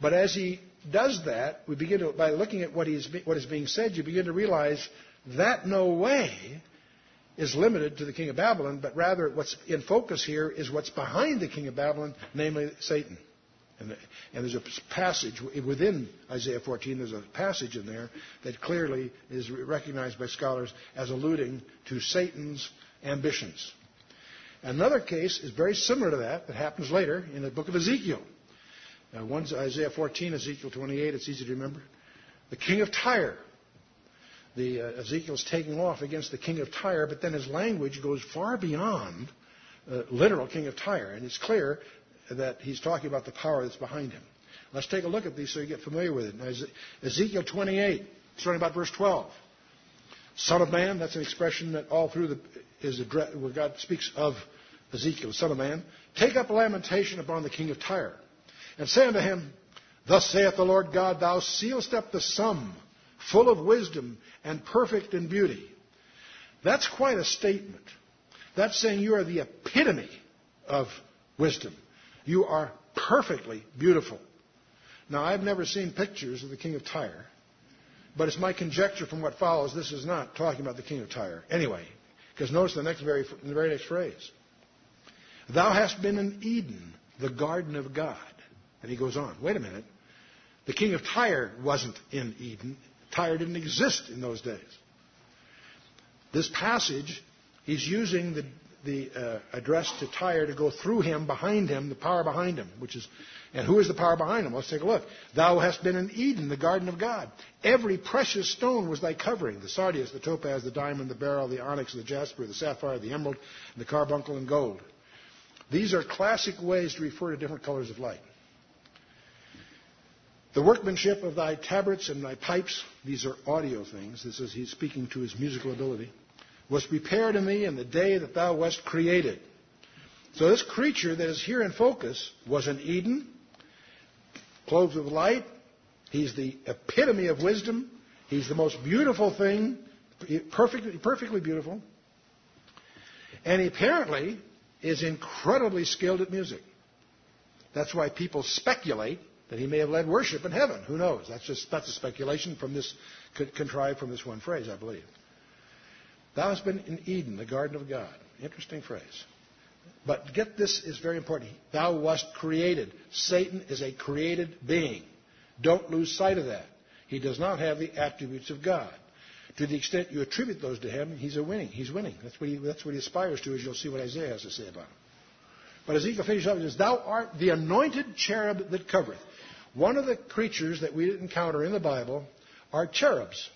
Speaker 1: But as he does that, we begin to, by looking at what, what is being said, you begin to realize that no way is limited to the king of Babylon, but rather what's in focus here is what's behind the king of Babylon, namely Satan. And, and, there's a passage within Isaiah 14, there's a passage in there that clearly is recognized by scholars as alluding to Satan's ambitions. Another case is very similar to that that happens later in the book of Ezekiel. Uh, one's Isaiah 14, Ezekiel 28, it's easy to remember. The king of Tyre the uh, Ezekiel's taking off against the king of Tyre, but then his language goes far beyond uh, literal king of Tyre, and it's clear that he's talking about the power that's behind him. Let's take a look at these so you get familiar with it. Now, Ezekiel 28, starting about verse 12. Son of man, that's an expression that all through the is address, where God speaks of Ezekiel, son of man. Take up lamentation upon the king of Tyre, and say unto him, Thus saith the Lord God, Thou sealest up the sum full of wisdom and perfect in beauty. That's quite a statement. That's saying you are the epitome of wisdom. You are perfectly beautiful. Now, I've never seen pictures of the king of Tyre, but it's my conjecture from what follows this is not talking about the king of Tyre. Anyway, because notice the next very, the very next phrase. Thou hast been in Eden, the garden of God. And he goes on. Wait a minute. The king of Tyre wasn't in Eden. Tyre didn't exist in those days. This passage, he's using the, the uh, address to Tyre to go through him, behind him, the power behind him, which is, and who is the power behind him? Let's take a look. Thou hast been in Eden, the garden of God. Every precious stone was thy covering: the sardius, the topaz, the diamond, the beryl, the onyx, the jasper, the sapphire, the emerald, and the carbuncle and gold. These are classic ways to refer to different colors of light. The workmanship of thy tabrets and thy pipes, these are audio things. This is he's speaking to his musical ability was prepared in thee in the day that thou wast created. So this creature that is here in focus was in Eden, clothed with light. He's the epitome of wisdom. He's the most beautiful thing, perfectly, perfectly beautiful. And he apparently is incredibly skilled at music. That's why people speculate that he may have led worship in heaven. Who knows? That's just that's a speculation from this could contrived from this one phrase, I believe. Thou hast been in Eden, the garden of God. Interesting phrase. But get this is very important. Thou wast created. Satan is a created being. Don't lose sight of that. He does not have the attributes of God. To the extent you attribute those to him, he's a winning. He's winning. That's what he, that's what he aspires to, as you'll see what Isaiah has to say about him. But Ezekiel finishes up and says, Thou art the anointed cherub that covereth. One of the creatures that we encounter in the Bible are cherubs.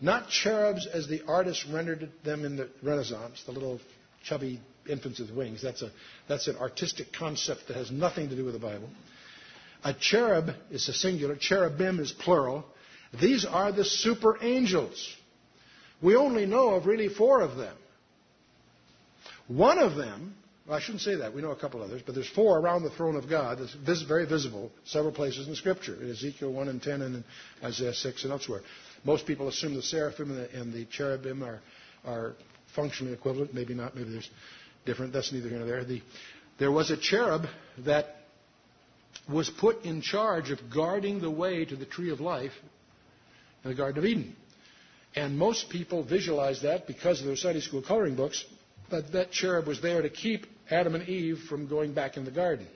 Speaker 1: Not cherubs as the artists rendered them in the Renaissance, the little chubby infants with wings. That's, a, that's an artistic concept that has nothing to do with the Bible. A cherub is a singular, cherubim is plural. These are the super angels. We only know of really four of them. One of them, well, I shouldn't say that, we know a couple others, but there's four around the throne of God that's very visible several places in Scripture, in Ezekiel 1 and 10 and in Isaiah 6 and elsewhere. Most people assume the seraphim and the, and the cherubim are, are functionally equivalent. Maybe not. Maybe there's different. That's neither here nor there. The, there was a cherub that was put in charge of guarding the way to the tree of life in the Garden of Eden. And most people visualize that because of their Sunday school coloring books, that that cherub was there to keep Adam and Eve from going back in the garden.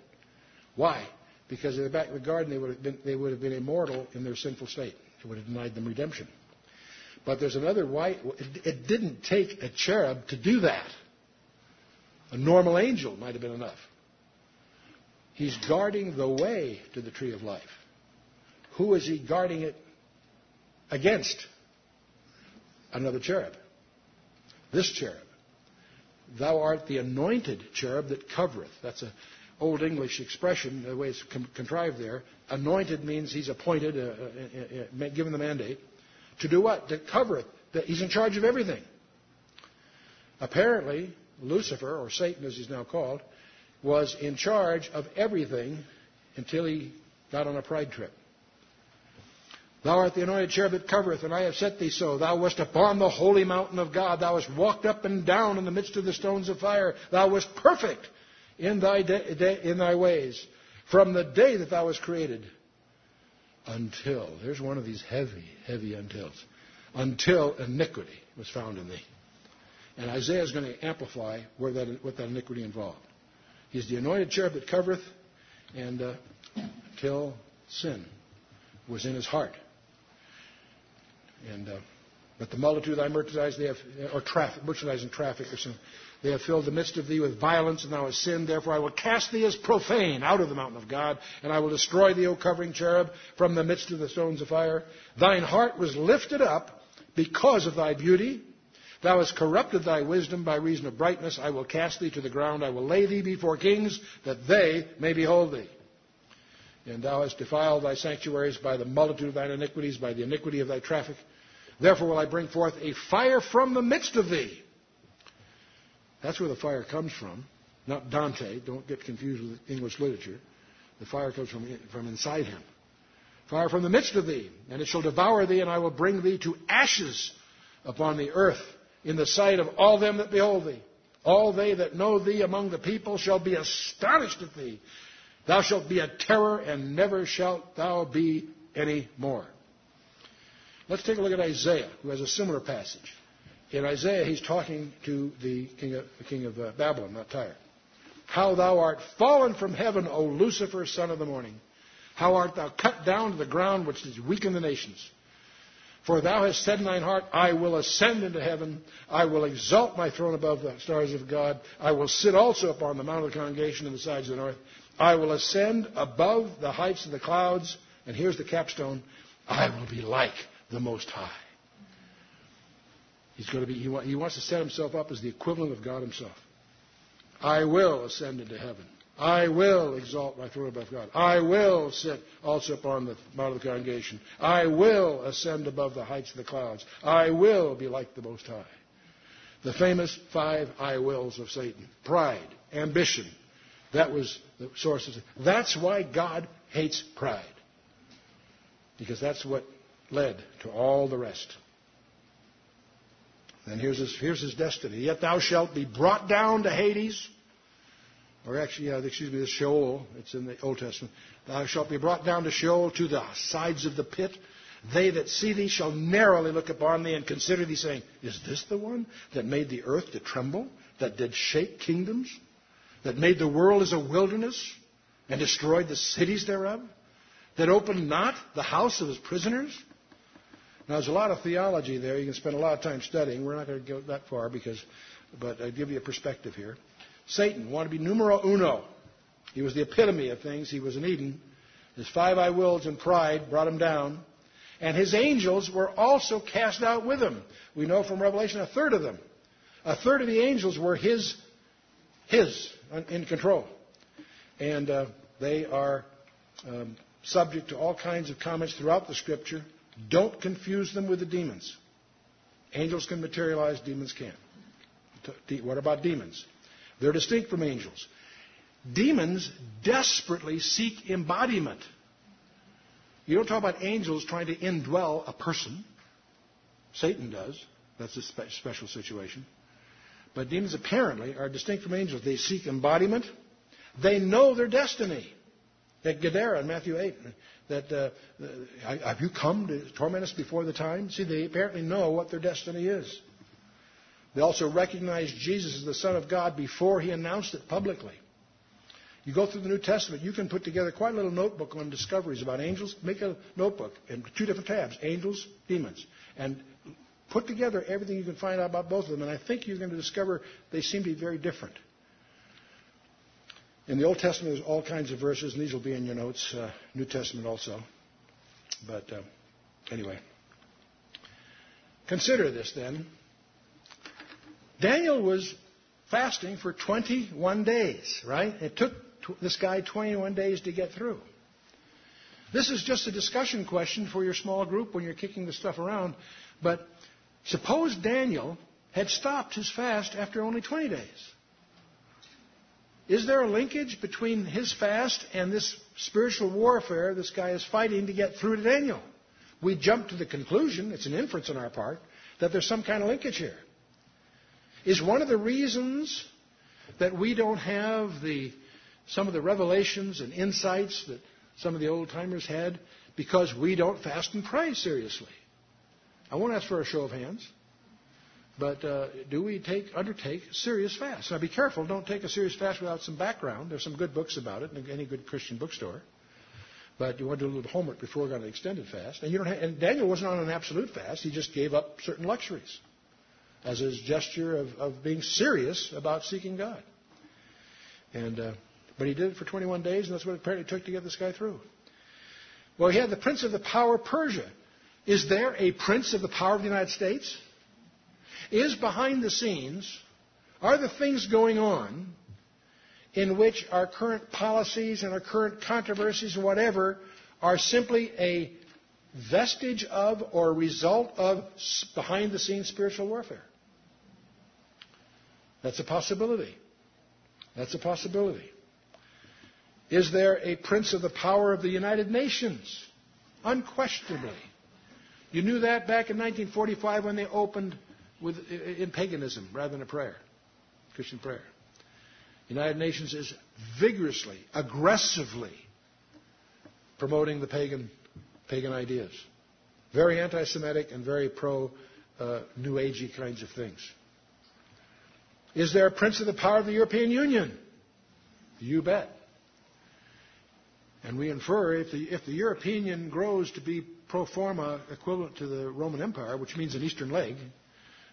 Speaker 1: Why? Because in the back of the garden, they would have been, they would have been immortal in their sinful state. It would have denied them redemption. But there's another why it didn't take a cherub to do that. A normal angel might have been enough. He's guarding the way to the tree of life. Who is he guarding it against? Another cherub. This cherub. Thou art the anointed cherub that covereth. That's an Old English expression, the way it's contrived there. Anointed means he's appointed, uh, uh, uh, given the mandate. To do what? To cover it. That he's in charge of everything. Apparently, Lucifer, or Satan as he's now called, was in charge of everything until he got on a pride trip. Thou art the anointed cherub that covereth, and I have set thee so. Thou wast upon the holy mountain of God. Thou wast walked up and down in the midst of the stones of fire. Thou wast perfect in thy, de- de- in thy ways from the day that thou was created until, there's one of these heavy, heavy untils, until iniquity was found in thee. And Isaiah is going to amplify where that, what that iniquity involved. He's the anointed cherub that covereth, and uh, sin was in his heart. And uh, but the multitude of thy merchandise, they have, or traffic, merchandise and traffic or something. They have filled the midst of thee with violence, and thou hast sinned. Therefore I will cast thee as profane out of the mountain of God, and I will destroy thee, O covering cherub, from the midst of the stones of fire. Thine heart was lifted up because of thy beauty. Thou hast corrupted thy wisdom by reason of brightness. I will cast thee to the ground. I will lay thee before kings, that they may behold thee. And thou hast defiled thy sanctuaries by the multitude of thine iniquities, by the iniquity of thy traffic. Therefore will I bring forth a fire from the midst of thee that's where the fire comes from, not Dante. Don't get confused with English literature. The fire comes from, from inside him. Fire from the midst of thee, and it shall devour thee, and I will bring thee to ashes upon the earth in the sight of all them that behold thee. All they that know thee among the people shall be astonished at thee. Thou shalt be a terror, and never shalt thou be any more. Let's take a look at Isaiah, who has a similar passage. In Isaiah, he's talking to the king of, the king of uh, Babylon, not Tyre. How thou art fallen from heaven, O Lucifer, son of the morning. How art thou cut down to the ground, which is weaken the nations. For thou hast said in thine heart, I will ascend into heaven. I will exalt my throne above the stars of God. I will sit also upon the mount of the congregation in the sides of the north. I will ascend above the heights of the clouds. And here's the capstone I will be like the Most High. He's going to be, he wants to set himself up as the equivalent of God himself. I will ascend into heaven. I will exalt my throne above God. I will sit also upon the mount of the congregation. I will ascend above the heights of the clouds. I will be like the Most High. The famous five I wills of Satan pride, ambition. That was the source of. That's why God hates pride. Because that's what led to all the rest. Then here's his, here's his destiny. Yet thou shalt be brought down to Hades or actually, uh, excuse me, the Sheol, it's in the Old Testament. Thou shalt be brought down to Sheol to the sides of the pit. They that see thee shall narrowly look upon thee and consider thee, saying, Is this the one that made the earth to tremble, that did shake kingdoms, that made the world as a wilderness, and destroyed the cities thereof, that opened not the house of his prisoners? Now, there's a lot of theology there. You can spend a lot of time studying. We're not going to go that far because, but I give you a perspective here. Satan wanted to be numero uno. He was the epitome of things. He was in Eden. His five I wills and pride brought him down. And his angels were also cast out with him. We know from Revelation a third of them. A third of the angels were his, his in control. And uh, they are um, subject to all kinds of comments throughout the scripture. Don't confuse them with the demons. Angels can materialize, demons can't. What about demons? They're distinct from angels. Demons desperately seek embodiment. You don't talk about angels trying to indwell a person. Satan does. That's a spe- special situation. But demons apparently are distinct from angels. They seek embodiment. They know their destiny. At Gadara in Matthew 8, that uh, have you come to torment us before the time? See, they apparently know what their destiny is. They also recognized Jesus as the Son of God before he announced it publicly. You go through the New Testament, you can put together quite a little notebook on discoveries about angels. Make a notebook in two different tabs angels, demons. And put together everything you can find out about both of them. And I think you're going to discover they seem to be very different. In the Old Testament, there's all kinds of verses, and these will be in your notes. Uh, New Testament also. But uh, anyway. Consider this then. Daniel was fasting for 21 days, right? It took this guy 21 days to get through. This is just a discussion question for your small group when you're kicking the stuff around. But suppose Daniel had stopped his fast after only 20 days. Is there a linkage between his fast and this spiritual warfare this guy is fighting to get through to Daniel? We jump to the conclusion, it's an inference on our part, that there's some kind of linkage here is one of the reasons that we don't have the, some of the revelations and insights that some of the old timers had because we don't fast and pray seriously. I won't ask for a show of hands, but uh, do we take undertake serious fast? Now, be careful. Don't take a serious fast without some background. There's some good books about it in any good Christian bookstore. But you want to do a little homework before going to an extended fast. And, you don't have, and Daniel wasn't on an absolute fast. He just gave up certain luxuries as his gesture of, of being serious about seeking God. And, uh, but he did it for 21 days, and that's what it apparently took to get this guy through. Well, he had the prince of the power of Persia. Is there a prince of the power of the United States? Is behind the scenes, are the things going on in which our current policies and our current controversies and whatever are simply a vestige of or result of behind the scenes spiritual warfare? That's a possibility. That's a possibility. Is there a prince of the power of the United Nations? Unquestionably. You knew that back in 1945 when they opened with, in paganism rather than a prayer, Christian prayer. United Nations is vigorously, aggressively promoting the pagan, pagan ideas. Very anti Semitic and very pro uh, New Agey kinds of things. Is there a prince of the power of the European Union? You bet. And we infer if the, if the European Union grows to be pro forma equivalent to the Roman Empire, which means an eastern leg,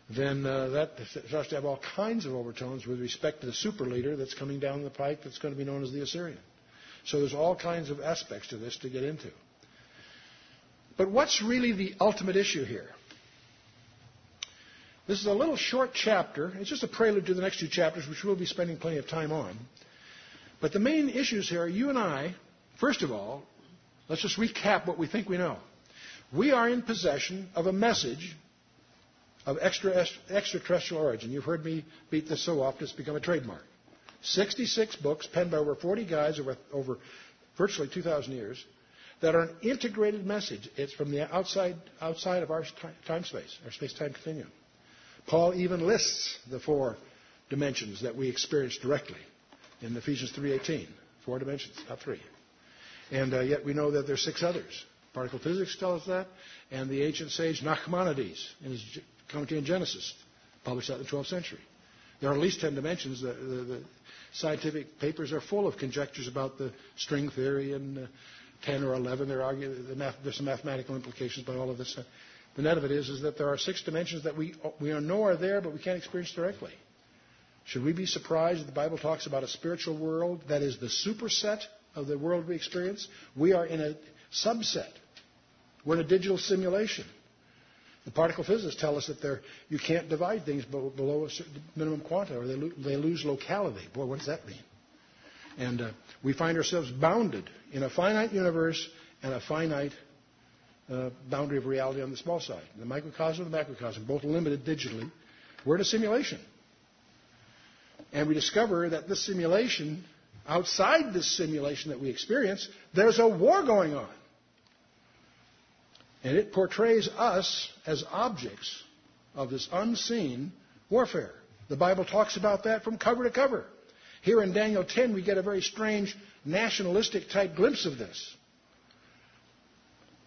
Speaker 1: then uh, that starts to have all kinds of overtones with respect to the super leader that's coming down the pike that's going to be known as the Assyrian. So there's all kinds of aspects to this to get into. But what's really the ultimate issue here? This is a little short chapter. It's just a prelude to the next two chapters, which we'll be spending plenty of time on. But the main issues here, you and I, first of all, let's just recap what we think we know. We are in possession of a message of extra, extraterrestrial origin. You've heard me beat this so often, it's become a trademark. 66 books penned by over 40 guys over, over virtually 2,000 years that are an integrated message. It's from the outside, outside of our time space, our space time continuum. Paul even lists the four dimensions that we experience directly in Ephesians 3.18. Four dimensions, not three. And uh, yet we know that there's six others. Particle physics tells us that, and the ancient sage Nachmanides in his commentary on Genesis published that in the 12th century. There are at least 10 dimensions. The, the, the scientific papers are full of conjectures about the string theory and uh, 10 or 11. There are the math, there's some mathematical implications by all of this. The net of it is, is that there are six dimensions that we, we know are there, but we can't experience directly. Should we be surprised that the Bible talks about a spiritual world that is the superset of the world we experience? We are in a subset. We're in a digital simulation. The particle physicists tell us that you can't divide things below a minimum quanta or they, lo- they lose locality. Boy, what does that mean? And uh, we find ourselves bounded in a finite universe and a finite uh, boundary of reality on the small side. The microcosm and the macrocosm, both limited digitally. We're in a simulation. And we discover that this simulation, outside this simulation that we experience, there's a war going on. And it portrays us as objects of this unseen warfare. The Bible talks about that from cover to cover. Here in Daniel 10, we get a very strange nationalistic type glimpse of this.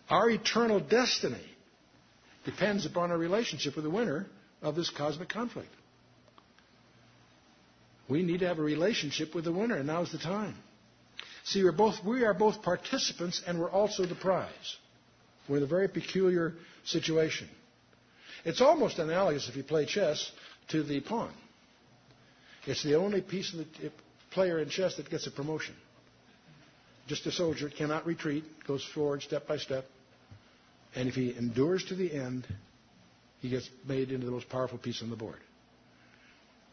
Speaker 1: Our eternal destiny depends upon our relationship with the winner of this cosmic conflict. We need to have a relationship with the winner, and now's the time. See, both, we are both participants and we're also the prize. We're in a very peculiar situation. It's almost analogous, if you play chess, to the pawn. It's the only piece of the player in chess that gets a promotion. Just a soldier It cannot retreat, goes forward step by step, and if he endures to the end, he gets made into the most powerful piece on the board.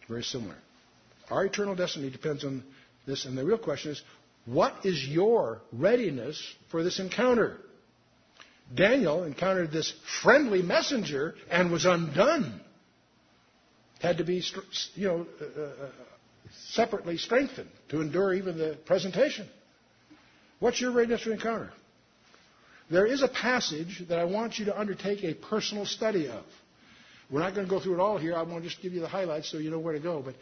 Speaker 1: Very similar. Our eternal destiny depends on this, and the real question is what is your readiness for this encounter? Daniel encountered this friendly messenger and was undone. Had to be, you know, uh, uh, separately strengthened to endure even the presentation. What's your readiness to encounter? There is a passage that I want you to undertake a personal study of. We're not going to go through it all here. I want to just give you the highlights so you know where to go. But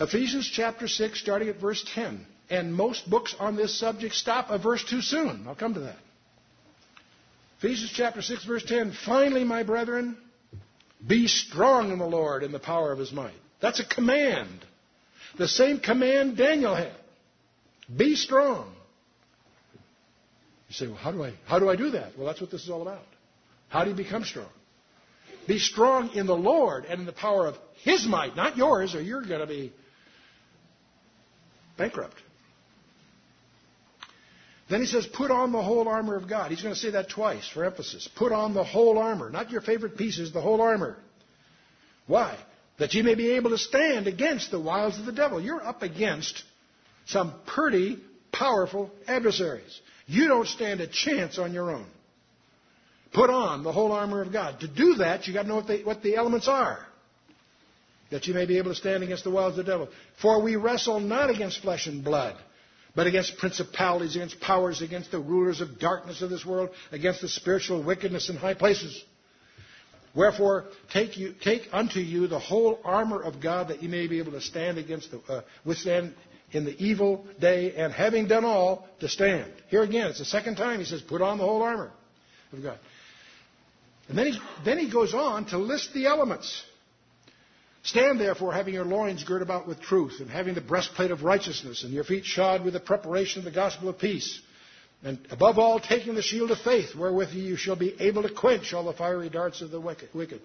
Speaker 1: Ephesians chapter 6, starting at verse 10. And most books on this subject stop a verse too soon. I'll come to that. Ephesians chapter 6, verse 10. Finally, my brethren, be strong in the Lord in the power of his might. That's a command. The same command Daniel had. Be strong. You say, well, how do I, how do I do that? Well, that's what this is all about. How do you become strong? Be strong in the Lord and in the power of His might, not yours, or you're going to be bankrupt. Then he says, put on the whole armor of God. He's going to say that twice for emphasis. Put on the whole armor. Not your favorite pieces, the whole armor. Why? That you may be able to stand against the wiles of the devil. You're up against some pretty powerful adversaries. You don't stand a chance on your own. Put on the whole armor of God. To do that, you've got to know what the, what the elements are. That you may be able to stand against the wiles of the devil. For we wrestle not against flesh and blood but against principalities, against powers, against the rulers of darkness of this world, against the spiritual wickedness in high places. Wherefore, take, you, take unto you the whole armor of God, that you may be able to stand against the, uh, withstand in the evil day, and having done all, to stand. Here again, it's the second time he says, put on the whole armor of God. And then he, then he goes on to list the elements. Stand therefore, having your loins girt about with truth, and having the breastplate of righteousness, and your feet shod with the preparation of the gospel of peace. And above all, taking the shield of faith, wherewith you shall be able to quench all the fiery darts of the wicked.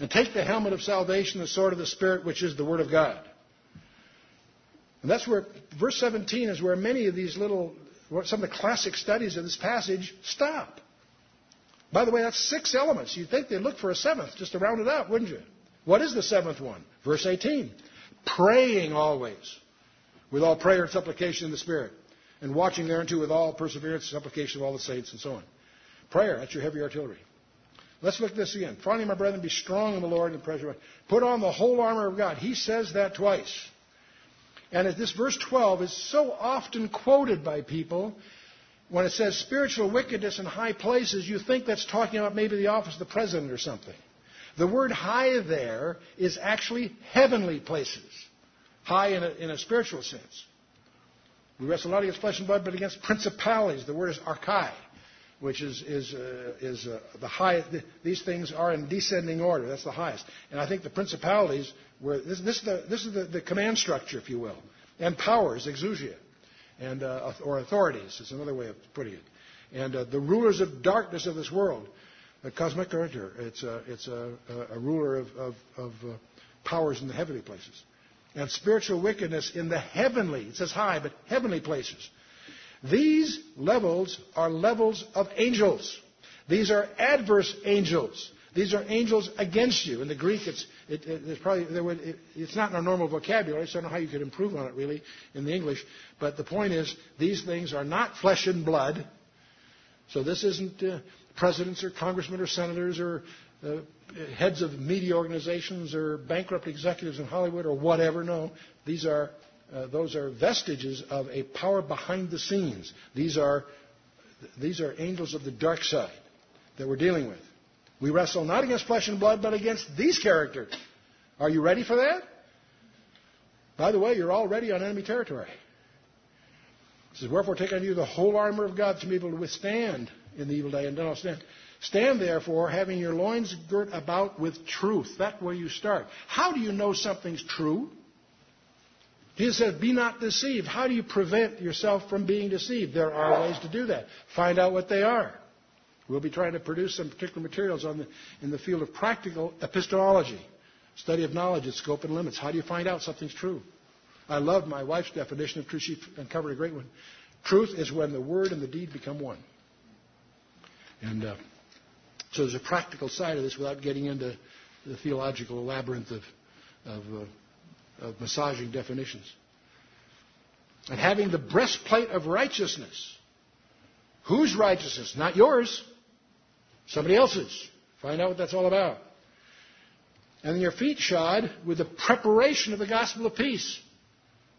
Speaker 1: And take the helmet of salvation, the sword of the Spirit, which is the Word of God. And that's where, verse 17 is where many of these little, some of the classic studies of this passage stop. By the way, that's six elements. You'd think they'd look for a seventh just to round it out, wouldn't you? What is the seventh one? Verse 18. Praying always with all prayer and supplication in the Spirit and watching thereunto with all perseverance and supplication of all the saints and so on. Prayer, that's your heavy artillery. Let's look at this again. Finally, my brethren, be strong in the Lord and the pressure. Put on the whole armor of God. He says that twice. And this verse 12 is so often quoted by people. When it says spiritual wickedness in high places, you think that's talking about maybe the office of the president or something. The word high there is actually heavenly places. High in a, in a spiritual sense. We wrestle not against flesh and blood, but against principalities. The word is archai, which is, is, uh, is uh, the highest. These things are in descending order. That's the highest. And I think the principalities, were, this, this is, the, this is the, the command structure, if you will. And powers, exousia, and, uh, or authorities is another way of putting it. And uh, the rulers of darkness of this world, the cosmic director, it's, a, it's a, a ruler of, of, of uh, powers in the heavenly places and spiritual wickedness in the heavenly, it says high, but heavenly places. These levels are levels of angels. These are adverse angels. These are angels against you. In the Greek, it's, it, it, it's probably, it, it's not in our normal vocabulary, so I don't know how you could improve on it really in the English. But the point is, these things are not flesh and blood. So this isn't uh, presidents or congressmen or senators or uh, heads of media organizations or bankrupt executives in Hollywood or whatever. No, these are uh, those are vestiges of a power behind the scenes. These are these are angels of the dark side that we're dealing with. We wrestle not against flesh and blood, but against these characters. Are you ready for that? By the way, you're already on enemy territory. It says, Wherefore take unto you the whole armor of God to be able to withstand in the evil day and don't stand. Stand therefore, having your loins girt about with truth. That's where you start. How do you know something's true? Jesus says, Be not deceived. How do you prevent yourself from being deceived? There are ways to do that. Find out what they are. We'll be trying to produce some particular materials the, in the field of practical epistemology, study of knowledge, its scope and limits. How do you find out something's true? I love my wife's definition of truth. She uncovered a great one. Truth is when the word and the deed become one. And uh, so there's a practical side of this without getting into the theological labyrinth of, of, uh, of massaging definitions. And having the breastplate of righteousness. Whose righteousness? Not yours. Somebody else's. Find out what that's all about. And your feet shod with the preparation of the gospel of peace.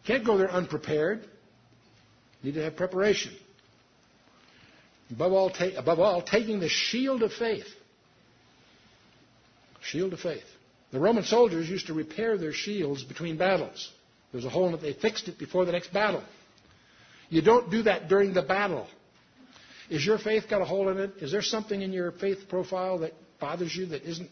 Speaker 1: Can't go there unprepared. Need to have preparation. Above all, ta- above all, taking the shield of faith. Shield of faith. The Roman soldiers used to repair their shields between battles. There was a hole in it, they fixed it before the next battle. You don't do that during the battle. Is your faith got a hole in it? Is there something in your faith profile that bothers you that isn't?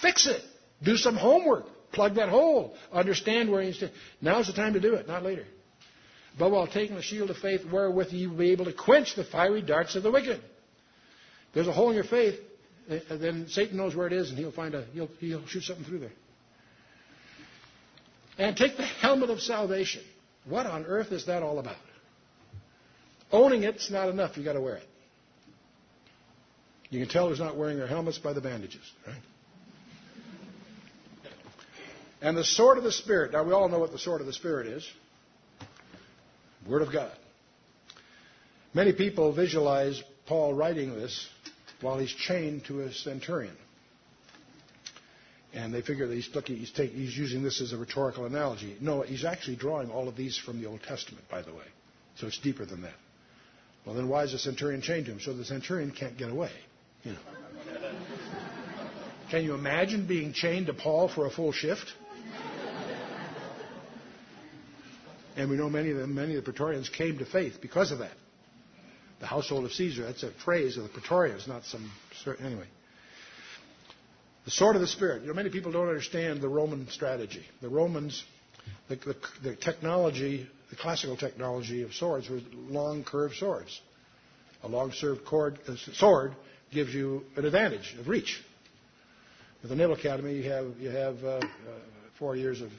Speaker 1: Fix it. Do some homework. Plug that hole. Understand where you stand. Now's the time to do it, not later. Above while taking the shield of faith wherewith you will be able to quench the fiery darts of the wicked. There's a hole in your faith, eh, then Satan knows where it is, and he'll find a he'll, he'll shoot something through there. And take the helmet of salvation. What on earth is that all about? Owning it's not enough. You've got to wear it. You can tell who's not wearing their helmets by the bandages, right? And the sword of the Spirit. Now, we all know what the sword of the Spirit is. Word of God. Many people visualize Paul writing this while he's chained to a centurion. And they figure that he's, looking, he's, take, he's using this as a rhetorical analogy. No, he's actually drawing all of these from the Old Testament, by the way. So it's deeper than that. Well, then why is the centurion chained to him? So the centurion can't get away. You know. Can you imagine being chained to Paul for a full shift? And we know many of them, many of the Praetorians came to faith because of that. The household of Caesar, that's a phrase of the Praetorians, not some, anyway. The sword of the Spirit. You know, many people don't understand the Roman strategy. The Romans The, the, the technology, the classical technology of swords was long curved swords. A long curved cord, uh, sword gives you an advantage of reach. At the Naval Academy, you have, you have uh, uh, four years of,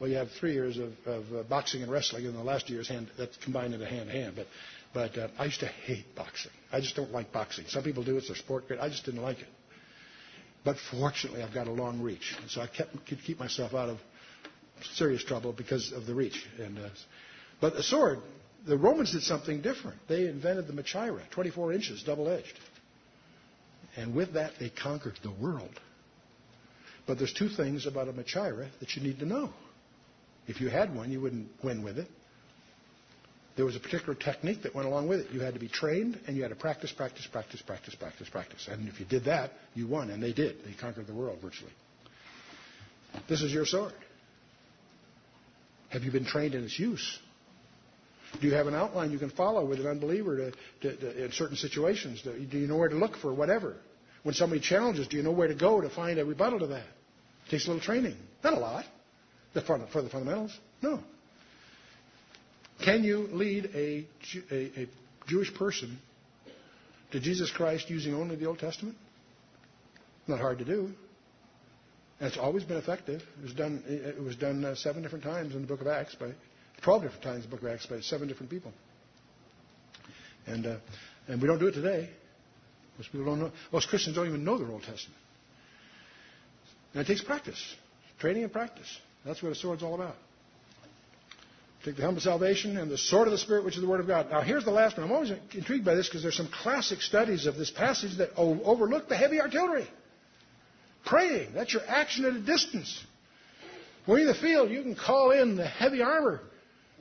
Speaker 1: well, you have three years of, of uh, boxing and wrestling, and the last year is hand, that's combined into hand to hand. But, but uh, I used to hate boxing. I just don't like boxing. Some people do; it's their sport. I just didn't like it. But fortunately, I've got a long reach, and so I kept, could keep myself out of serious trouble because of the reach. And, uh, but the sword, the Romans did something different. They invented the machaira, 24 inches, double-edged. And with that, they conquered the world. But there's two things about a machaira that you need to know. If you had one, you wouldn't win with it. There was a particular technique that went along with it. You had to be trained and you had to practice, practice, practice, practice, practice, practice. And if you did that, you won. And they did. They conquered the world virtually. This is your sword. Have you been trained in its use? Do you have an outline you can follow with an unbeliever to, to, to, in certain situations? Do you know where to look for whatever? When somebody challenges, do you know where to go to find a rebuttal to that? It takes a little training. Not a lot for the fundamentals. No. Can you lead a, a, a Jewish person to Jesus Christ using only the Old Testament? Not hard to do. And it's always been effective. It was done, it was done uh, seven different times in the book of Acts by 12 different times in the book of Acts by seven different people. And, uh, and we don't do it today. Most people don't know. Most Christians don't even know their Old Testament. And it takes practice, training and practice. That's what a sword's all about. Take the helmet of salvation and the sword of the Spirit, which is the Word of God. Now, here's the last one. I'm always intrigued by this because there's some classic studies of this passage that overlook the heavy artillery. Praying, that's your action at a distance. When you're in the field, you can call in the heavy armor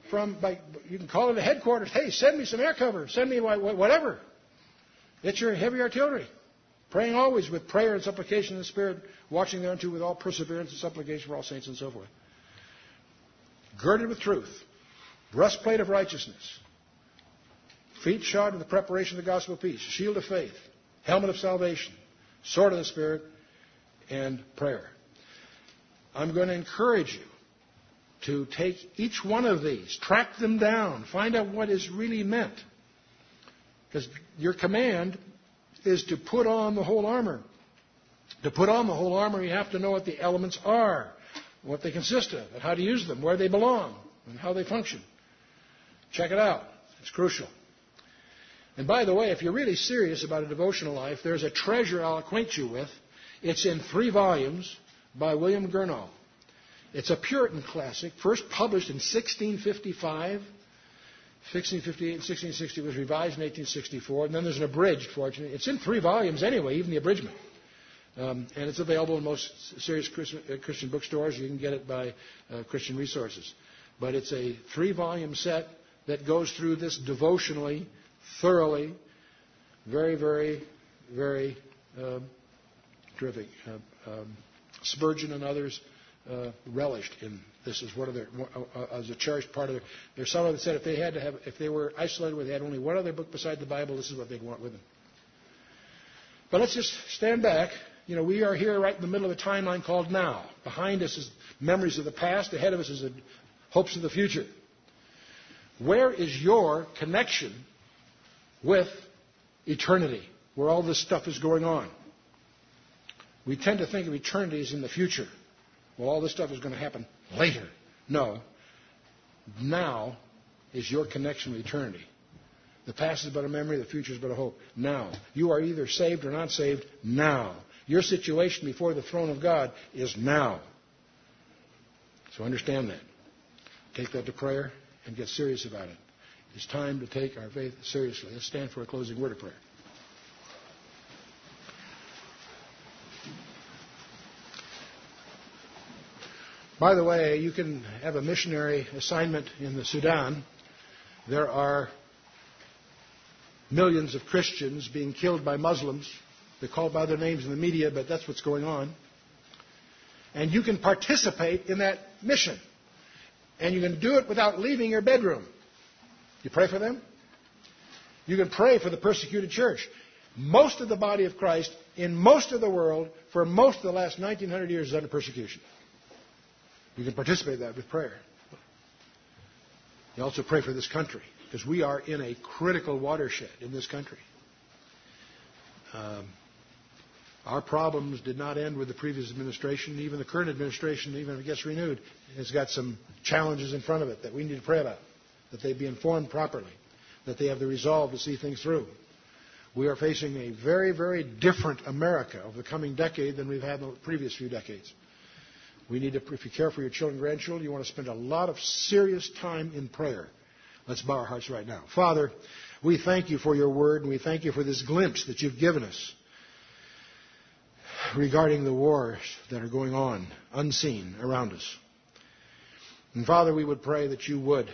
Speaker 1: from, by, you can call in the headquarters, hey, send me some air cover, send me whatever. It's your heavy artillery. Praying always with prayer and supplication in the Spirit, watching thereunto with all perseverance and supplication for all saints and so forth. Girded with truth, breastplate of righteousness, feet shod with the preparation of the gospel of peace, shield of faith, helmet of salvation, sword of the Spirit, and prayer. I'm going to encourage you to take each one of these, track them down, find out what is really meant. Because your command is to put on the whole armor. To put on the whole armor, you have to know what the elements are, what they consist of, and how to use them, where they belong, and how they function. Check it out. It's crucial. And by the way, if you're really serious about a devotional life, there's a treasure I'll acquaint you with. It's in three volumes by William Gurnall. It's a Puritan classic, first published in 1655. 1658 and 1660 was revised in 1864, and then there's an abridged, fortunately. It's in three volumes anyway, even the abridgment. Um, and it's available in most serious Christian, uh, Christian bookstores. You can get it by uh, Christian Resources. But it's a three volume set that goes through this devotionally, thoroughly, very, very, very um, terrific. Uh, um, Spurgeon and others uh, relished in this as one of their uh, uh, as a cherished part of their. There's some that said if they had to have if they were isolated where they had only one other book beside the Bible, this is what they'd want with them. But let's just stand back. You know, we are here right in the middle of a timeline called now. Behind us is memories of the past. Ahead of us is hopes of the future. Where is your connection with eternity, where all this stuff is going on? We tend to think of eternity as in the future. Well, all this stuff is going to happen later. No. Now is your connection with eternity. The past is but a memory, the future is but a hope. Now. You are either saved or not saved now. Your situation before the throne of God is now. So understand that. Take that to prayer and get serious about it. It's time to take our faith seriously. Let's stand for a closing word of prayer. By the way, you can have a missionary assignment in the Sudan. There are millions of Christians being killed by Muslims. They're called by their names in the media, but that's what's going on. And you can participate in that mission. And you can do it without leaving your bedroom. You pray for them? You can pray for the persecuted church. Most of the body of Christ in most of the world for most of the last 1900 years is under persecution. You can participate in that with prayer. You also pray for this country because we are in a critical watershed in this country. Um, our problems did not end with the previous administration. Even the current administration, even if it gets renewed, has got some challenges in front of it that we need to pray about, that they be informed properly, that they have the resolve to see things through. We are facing a very, very different America over the coming decade than we've had in the previous few decades. We need to, if you care for your children and grandchildren, you want to spend a lot of serious time in prayer. Let's bow our hearts right now. Father, we thank you for your word and we thank you for this glimpse that you've given us regarding the wars that are going on unseen around us. And Father, we would pray that you would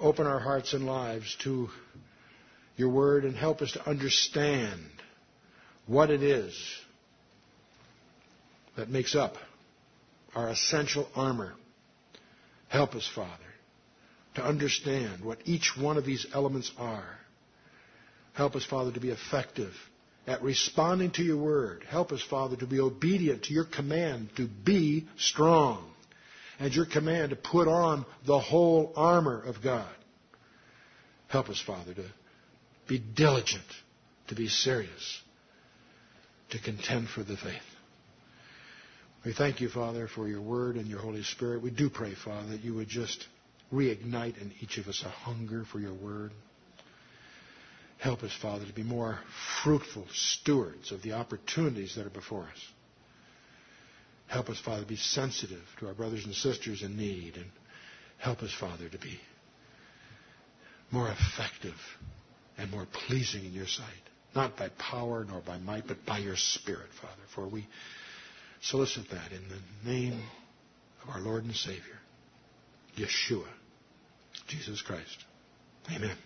Speaker 1: open our hearts and lives to your word and help us to understand what it is that makes up our essential armor. Help us, Father, to understand what each one of these elements are. Help us, Father, to be effective at responding to your word. Help us, Father, to be obedient to your command to be strong and your command to put on the whole armor of God. Help us, Father, to be diligent, to be serious, to contend for the faith. We thank you, Father, for your word and your Holy Spirit. We do pray, Father, that you would just reignite in each of us a hunger for your word. Help us, Father, to be more fruitful stewards of the opportunities that are before us. Help us, Father, to be sensitive to our brothers and sisters in need. And help us, Father, to be more effective and more pleasing in your sight. Not by power nor by might, but by your Spirit, Father. For we solicit that in the name of our Lord and Savior, Yeshua, Jesus Christ. Amen.